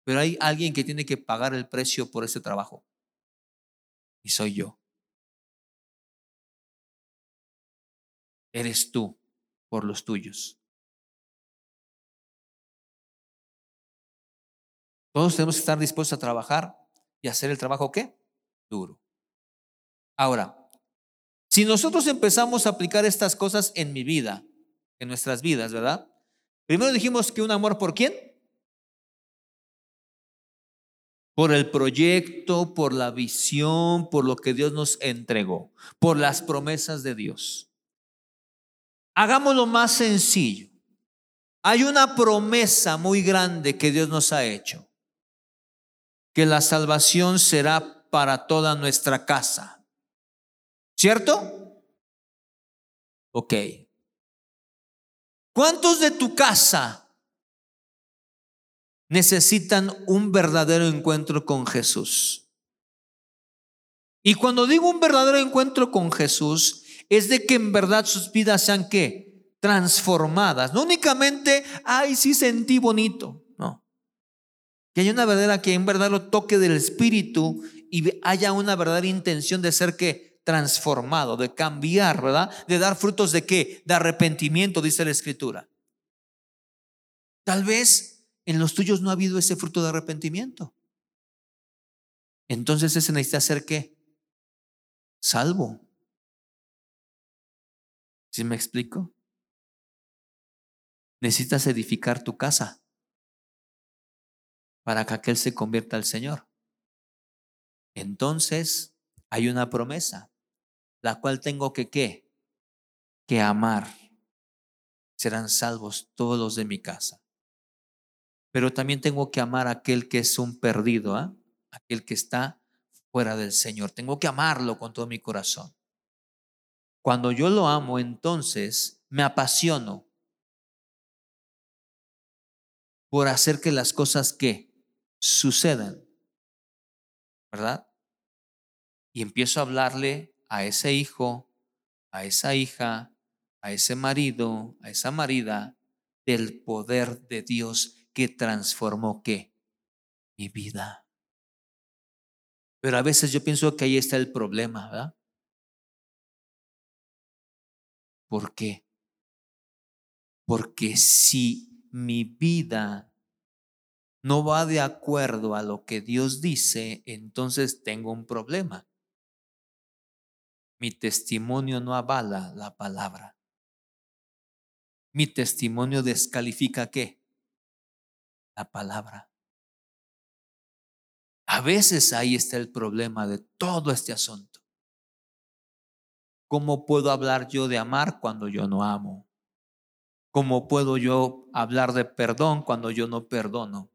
Speaker 1: Pero hay alguien que tiene que pagar el precio por ese trabajo y soy yo. Eres tú por los tuyos. Todos tenemos que estar dispuestos a trabajar y hacer el trabajo qué? Duro. Ahora, si nosotros empezamos a aplicar estas cosas en mi vida, en nuestras vidas, ¿verdad? Primero dijimos que un amor por quién? por el proyecto, por la visión, por lo que Dios nos entregó, por las promesas de Dios. Hagámoslo más sencillo. Hay una promesa muy grande que Dios nos ha hecho, que la salvación será para toda nuestra casa. ¿Cierto? Ok. ¿Cuántos de tu casa necesitan un verdadero encuentro con Jesús. Y cuando digo un verdadero encuentro con Jesús, es de que en verdad sus vidas sean qué? Transformadas. No únicamente, ay, sí sentí bonito. No. Que haya una verdadera, que en verdad lo toque del Espíritu y haya una verdadera intención de ser que transformado, de cambiar, ¿verdad? De dar frutos de qué? De arrepentimiento, dice la Escritura. Tal vez en los tuyos no ha habido ese fruto de arrepentimiento. Entonces ese necesita ser qué? Salvo. ¿Sí me explico? Necesitas edificar tu casa para que aquel se convierta al Señor. Entonces hay una promesa, la cual tengo que qué? Que amar. Serán salvos todos los de mi casa pero también tengo que amar a aquel que es un perdido, ¿ah? aquel que está fuera del Señor. Tengo que amarlo con todo mi corazón. Cuando yo lo amo, entonces me apasiono por hacer que las cosas que sucedan, ¿verdad? Y empiezo a hablarle a ese hijo, a esa hija, a ese marido, a esa marida, del poder de Dios que transformó qué? Mi vida. Pero a veces yo pienso que ahí está el problema, ¿verdad? ¿Por qué? Porque si mi vida no va de acuerdo a lo que Dios dice, entonces tengo un problema. Mi testimonio no avala la palabra. Mi testimonio descalifica qué? la palabra. A veces ahí está el problema de todo este asunto. ¿Cómo puedo hablar yo de amar cuando yo no amo? ¿Cómo puedo yo hablar de perdón cuando yo no perdono?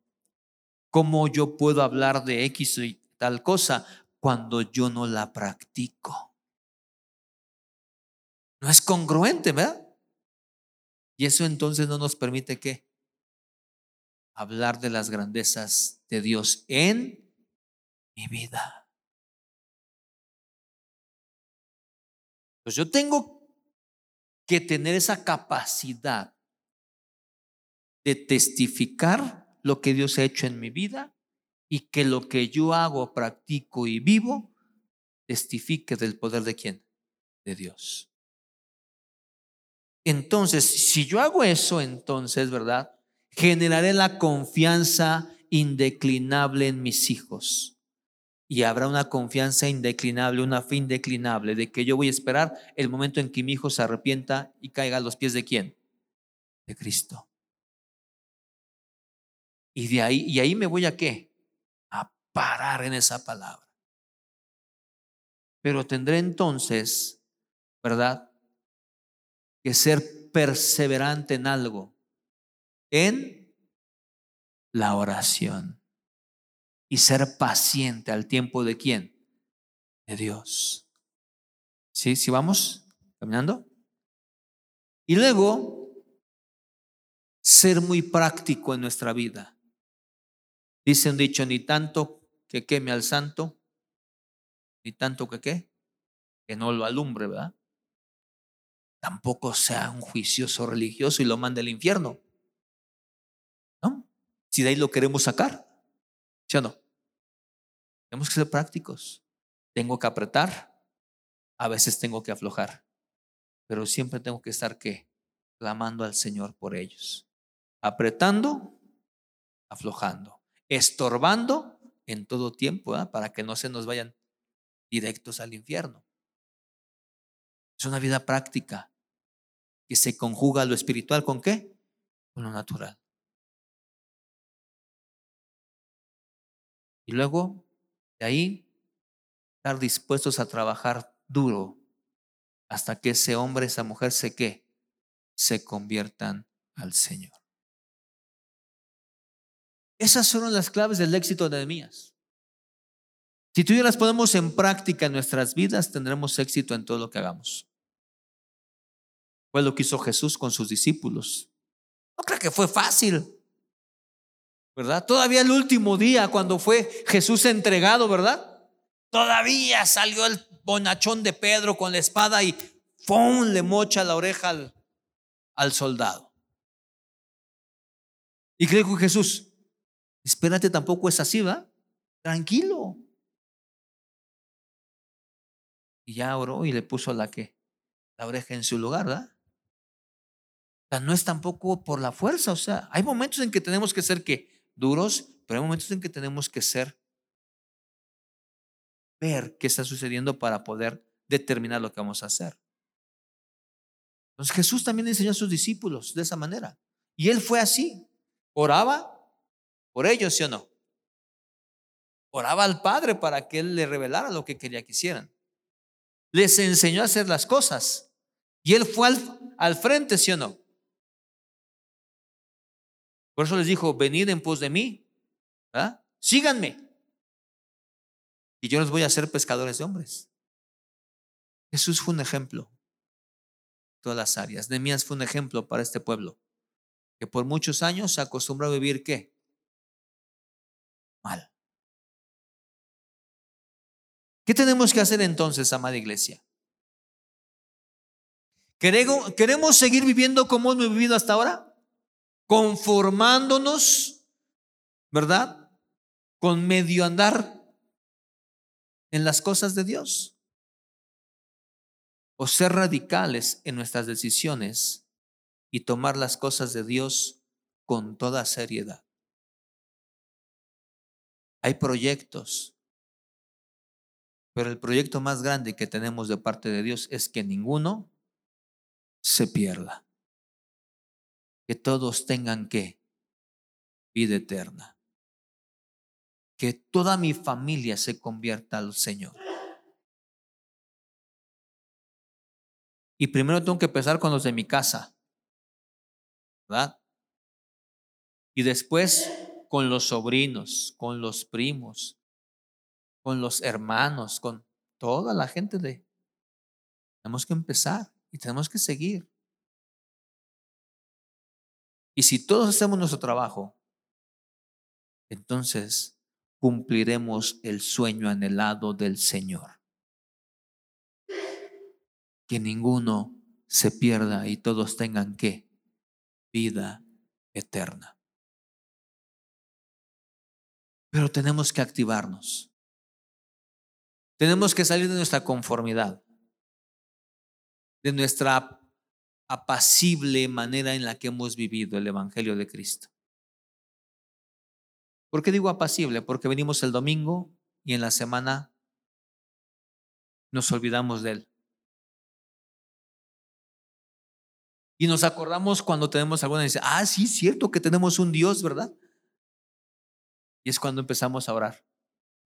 Speaker 1: ¿Cómo yo puedo hablar de X y tal cosa cuando yo no la practico? No es congruente, ¿verdad? Y eso entonces no nos permite que hablar de las grandezas de Dios en mi vida. Pues yo tengo que tener esa capacidad de testificar lo que Dios ha hecho en mi vida y que lo que yo hago, practico y vivo testifique del poder de quién? De Dios. Entonces, si yo hago eso, entonces, ¿verdad? Generaré la confianza indeclinable en mis hijos. Y habrá una confianza indeclinable, una fe indeclinable de que yo voy a esperar el momento en que mi hijo se arrepienta y caiga a los pies de quién? De Cristo. Y de ahí, y ahí me voy a qué? A parar en esa palabra. Pero tendré entonces, ¿verdad? Que ser perseverante en algo, en la oración. Y ser paciente al tiempo de quién? De Dios. ¿Sí? ¿Sí vamos caminando? Y luego, ser muy práctico en nuestra vida. Dice un dicho, ni tanto que queme al santo, ni tanto que qué, que no lo alumbre, ¿verdad? Tampoco sea un juicioso religioso y lo mande al infierno. ¿No? Si de ahí lo queremos sacar, ¿sí o no? Tenemos que ser prácticos. Tengo que apretar, a veces tengo que aflojar, pero siempre tengo que estar qué? Clamando al Señor por ellos. Apretando, aflojando estorbando en todo tiempo, para que no se nos vayan directos al infierno. Es una vida práctica que se conjuga lo espiritual con qué? Con lo natural. Y luego, de ahí, estar dispuestos a trabajar duro hasta que ese hombre, esa mujer se qué? Se conviertan al Señor. Esas fueron las claves del éxito de Nehemías. Si tú y yo las ponemos en práctica en nuestras vidas, tendremos éxito en todo lo que hagamos. Fue lo que hizo Jesús con sus discípulos. No creo que fue fácil, ¿verdad? Todavía el último día, cuando fue Jesús entregado, ¿verdad? Todavía salió el bonachón de Pedro con la espada y le mocha la oreja al, soldado. ¿Y qué dijo Jesús? Espérate, tampoco es así, ¿va? Tranquilo. Y ya oró y le puso la que la oreja en su lugar, ¿verdad? No es tampoco por la fuerza, o sea, hay momentos en que tenemos que ser que duros, pero hay momentos en que tenemos que ser ver qué está sucediendo para poder determinar lo que vamos a hacer. Entonces Jesús también enseñó a sus discípulos de esa manera. Y él fue así. Oraba por ellos, ¿sí o no? Oraba al Padre para que Él le revelara lo que quería que hicieran. Les enseñó a hacer las cosas. Y Él fue al, frente, ¿sí o no? Por eso les dijo, venid en pos de mí. Síganme. Y yo los voy a hacer pescadores de hombres. Jesús fue un ejemplo. Todas las áreas. Nemías fue un ejemplo para este pueblo. Que por muchos años se acostumbró a vivir qué? mal. ¿Qué tenemos que hacer entonces, amada iglesia? ¿Queremos seguir viviendo como hemos vivido hasta ahora? Conformándonos, ¿verdad? Con medio andar en las cosas de Dios. O ser radicales en nuestras decisiones y tomar las cosas de Dios con toda seriedad. Hay proyectos, pero el proyecto más grande que tenemos de parte de Dios es que ninguno se pierda. Que todos tengan que vida eterna. Que toda mi familia se convierta al Señor. Y primero tengo que empezar con los de mi casa. ¿Verdad? Y después con los sobrinos, con los primos, con los hermanos, con toda la gente de... Tenemos que empezar y tenemos que seguir. Y si todos hacemos nuestro trabajo, entonces cumpliremos el sueño anhelado del Señor. Que ninguno se pierda y todos tengan que vida eterna. Pero tenemos que activarnos. Tenemos que salir de nuestra conformidad, de nuestra apacible manera en la que hemos vivido el Evangelio de Cristo. ¿Por qué digo apacible? Porque venimos el domingo y en la semana nos olvidamos de Él. Y nos acordamos cuando tenemos alguna dice, ah, sí, cierto que tenemos un Dios, ¿verdad? Y es cuando empezamos a orar.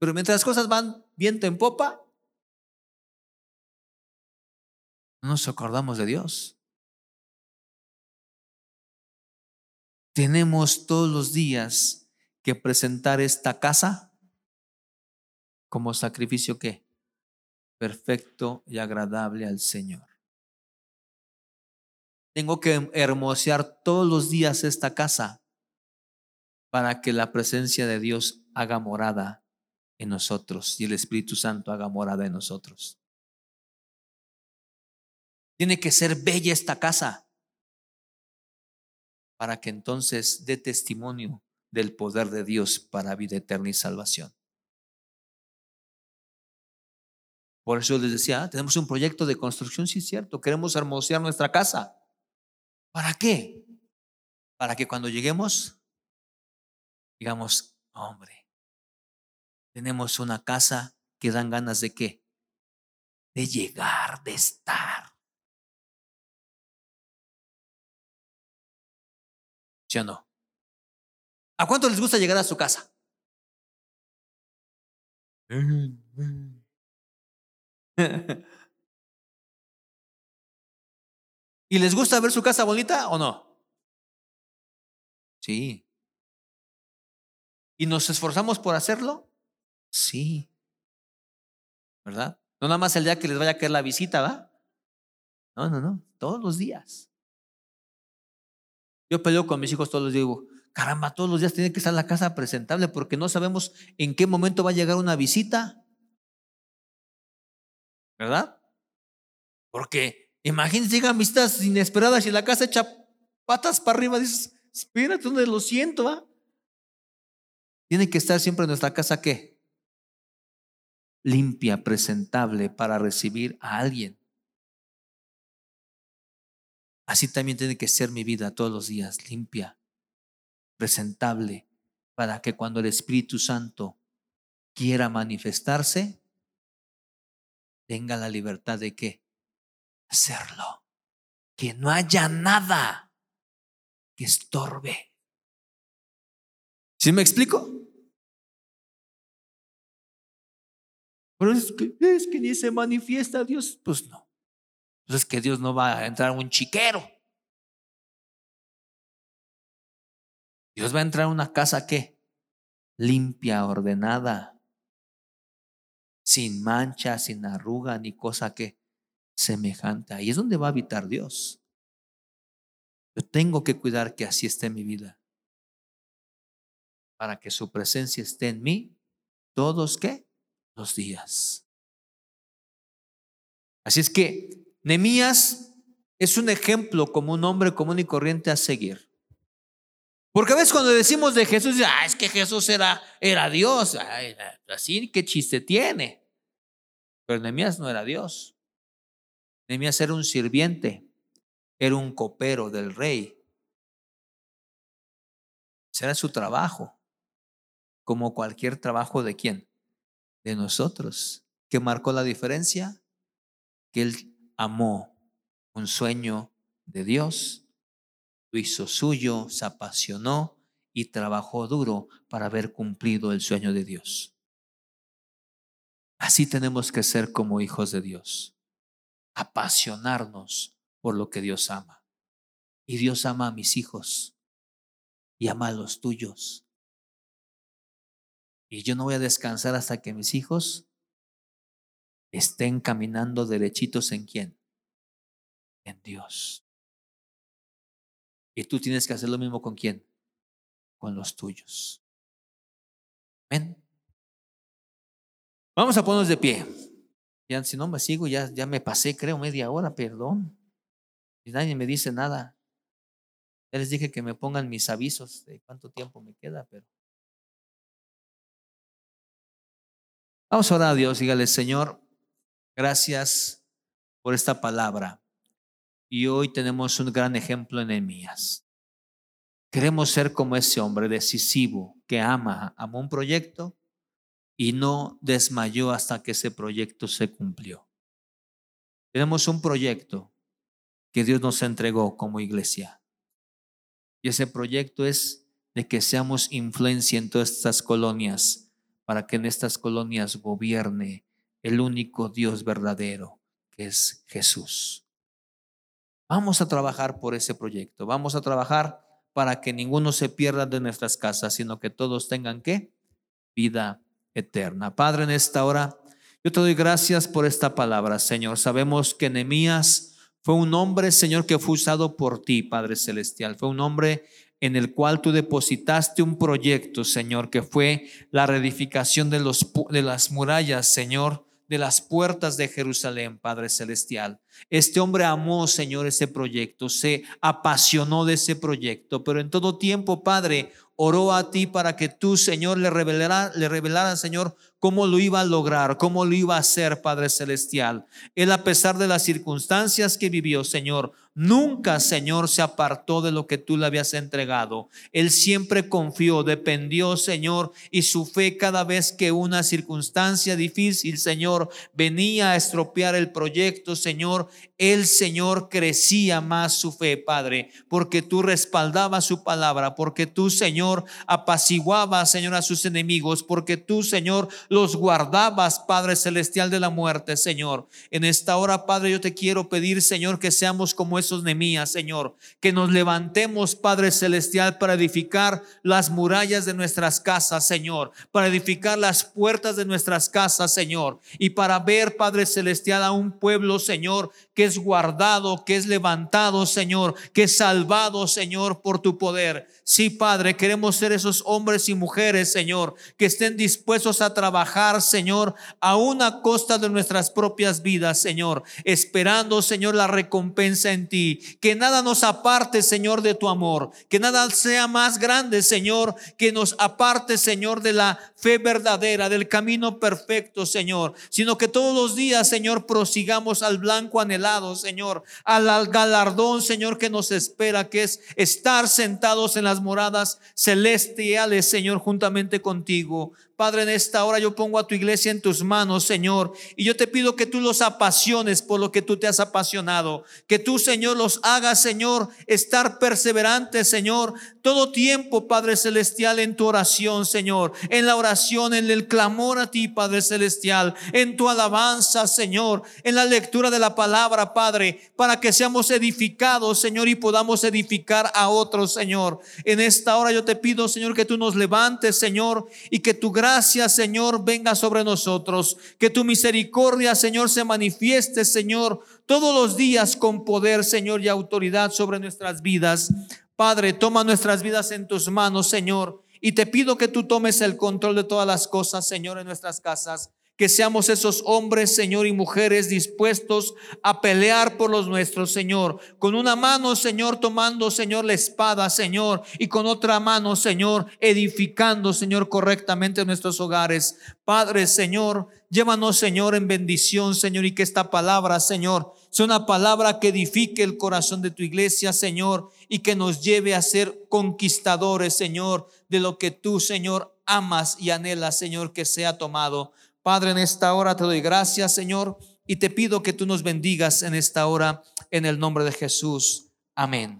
Speaker 1: Pero mientras las cosas van viento en popa, no nos acordamos de Dios. Tenemos todos los días que presentar esta casa como sacrificio que perfecto y agradable al Señor. Tengo que hermosear todos los días esta casa para que la presencia de Dios haga morada en nosotros y el Espíritu Santo haga morada en nosotros. Tiene que ser bella esta casa para que entonces dé testimonio del poder de Dios para vida eterna y salvación. Por eso les decía, ah, tenemos un proyecto de construcción, sí es cierto, queremos hermosear nuestra casa. ¿Para qué? Para que cuando lleguemos, digamos, hombre, tenemos una casa que dan ganas de qué? De llegar, de estar. ¿Sí o no? ¿A cuánto les gusta llegar a su casa? ¿Y les gusta ver su casa bonita o no? Sí. ¿Y nos esforzamos por hacerlo? Sí. ¿Verdad? No nada más el día que les vaya a caer la visita, ¿va? No, no, no. Todos los días. Yo peleo con mis hijos todos los días digo, caramba, todos los días tiene que estar la casa presentable porque no sabemos en qué momento va a llegar una visita. ¿Verdad? Porque Imagínense, llegan visitas inesperadas y la casa echa patas para arriba. Dices, espérate, ¿dónde lo siento? ¿va? Tiene que estar siempre en nuestra casa, ¿qué? Limpia, presentable para recibir a alguien. Así también tiene que ser mi vida todos los días, limpia, presentable, para que cuando el Espíritu Santo quiera manifestarse, tenga la libertad de qué? hacerlo. Que no haya nada que estorbe. ¿Sí me explico? Pero es que, es que ni se manifiesta Dios. Pues no. Pues es que Dios no va a entrar un chiquero. Dios va a entrar a una casa que limpia, ordenada, sin mancha, sin arruga, ni cosa que semejante. Ahí es donde va a habitar Dios. Yo tengo que cuidar que así esté mi vida. Para que su presencia esté en mí todos los días. Así es que Nemías es un ejemplo como un hombre común y corriente a seguir. Porque a veces cuando decimos de Jesús, ah, es que Jesús era, era Dios, así qué chiste tiene. Pero Nemías no era Dios. Nehemías era un sirviente, era un copero del rey. Ese era su trabajo, como cualquier trabajo de quién? De nosotros. ¿Qué marcó la diferencia? Que él amó un sueño de Dios, lo hizo suyo, se apasionó y trabajó duro para haber cumplido el sueño de Dios. Así tenemos que ser como hijos de Dios apasionarnos por lo que Dios ama. Y Dios ama a mis hijos y ama a los tuyos. Y yo no voy a descansar hasta que mis hijos estén caminando derechitos en quién? En Dios. Y tú tienes que hacer lo mismo con quién? Con los tuyos. Amén. Vamos a ponernos de pie. Ya, si no me sigo, ya, ya me pasé, creo, media hora, perdón. Y nadie me dice nada. Ya les dije que me pongan mis avisos de cuánto tiempo me queda, pero. Vamos a orar a Dios, dígale, Señor, gracias por esta palabra. Y hoy tenemos un gran ejemplo en Emías. Queremos ser como ese hombre decisivo que ama, amó un proyecto y no desmayó hasta que ese proyecto se cumplió. Tenemos un proyecto que Dios nos entregó como iglesia. Y ese proyecto es de que seamos influencia en todas estas colonias, para que en estas colonias gobierne el único Dios verdadero, que es Jesús. Vamos a trabajar por ese proyecto, vamos a trabajar para que ninguno se pierda de nuestras casas, sino que todos tengan qué? Vida eterna. Padre, en esta hora, yo te doy gracias por esta palabra, Señor. Sabemos que Nehemías fue un hombre, Señor, que fue usado por ti, Padre Celestial. Fue un hombre en el cual tú depositaste un proyecto, Señor, que fue la reedificación de, los, de las murallas, Señor, de las puertas de Jerusalén, Padre Celestial. Este hombre amó, Señor, ese proyecto, se apasionó de ese proyecto, pero en todo tiempo, Padre, oró a ti para que tú, Señor, le revelara, le revelara, Señor, cómo lo iba a lograr, cómo lo iba a hacer, Padre Celestial. Él, a pesar de las circunstancias que vivió, Señor, nunca, Señor, se apartó de lo que tú le habías entregado. Él siempre confió, dependió, Señor, y su fe cada vez que una circunstancia difícil, Señor, venía a estropear el proyecto, Señor, el Señor crecía más su fe, Padre, porque tú respaldabas su palabra, porque tú, Señor, apaciguabas, Señor, a sus enemigos, porque tú, Señor, los guardabas, Padre Celestial de la muerte, Señor. En esta hora, Padre, yo te quiero pedir, Señor, que seamos como esos Nemías, Señor, que nos levantemos, Padre Celestial, para edificar las murallas de nuestras casas, Señor, para edificar las puertas de nuestras casas, Señor, y para ver, Padre Celestial, a un pueblo, Señor, que guardado, que es levantado, Señor, que es salvado, Señor, por tu poder. Sí, Padre, queremos ser esos hombres y mujeres, Señor, que estén dispuestos a trabajar, Señor, a una costa de nuestras propias vidas, Señor, esperando, Señor, la recompensa en ti. Que nada nos aparte, Señor, de tu amor. Que nada sea más grande, Señor, que nos aparte, Señor, de la fe verdadera, del camino perfecto, Señor, sino que todos los días, Señor, prosigamos al blanco anhelado, Señor, al galardón, Señor, que nos espera, que es estar sentados en las moradas celestiales, Señor, juntamente contigo. Padre, en esta hora yo pongo a tu iglesia en tus manos, Señor, y yo te pido que tú los apasiones por lo que tú te has apasionado, que tú, Señor, los hagas, Señor, estar perseverantes, Señor, todo tiempo, Padre Celestial, en tu oración, Señor, en la oración, en el clamor a ti, Padre Celestial, en tu alabanza, Señor, en la lectura de la palabra, Padre, para que seamos edificados, Señor, y podamos edificar a otros, Señor. En esta hora yo te pido, Señor, que tú nos levantes, Señor, y que tu gracia gracia, Señor, venga sobre nosotros. Que tu misericordia, Señor, se manifieste, Señor, todos los días con poder, Señor, y autoridad sobre nuestras vidas. Padre, toma nuestras vidas en tus manos, Señor. Y te pido que tú tomes el control de todas las cosas, Señor, en nuestras casas que seamos esos hombres, Señor, y mujeres dispuestos a pelear por los nuestros, Señor. Con una mano, Señor, tomando, Señor, la espada, Señor, y con otra mano, Señor, edificando, Señor, correctamente nuestros hogares. Padre, Señor, llévanos, Señor, en bendición, Señor, y que esta palabra, Señor, sea una palabra que edifique el corazón de tu iglesia, Señor, y que nos lleve a ser conquistadores, Señor, de lo que tú, Señor, amas y anhelas, Señor, que sea tomado. Padre, en esta hora te doy gracias, Señor, y te pido que tú nos bendigas en esta hora, en el nombre de Jesús. Amén.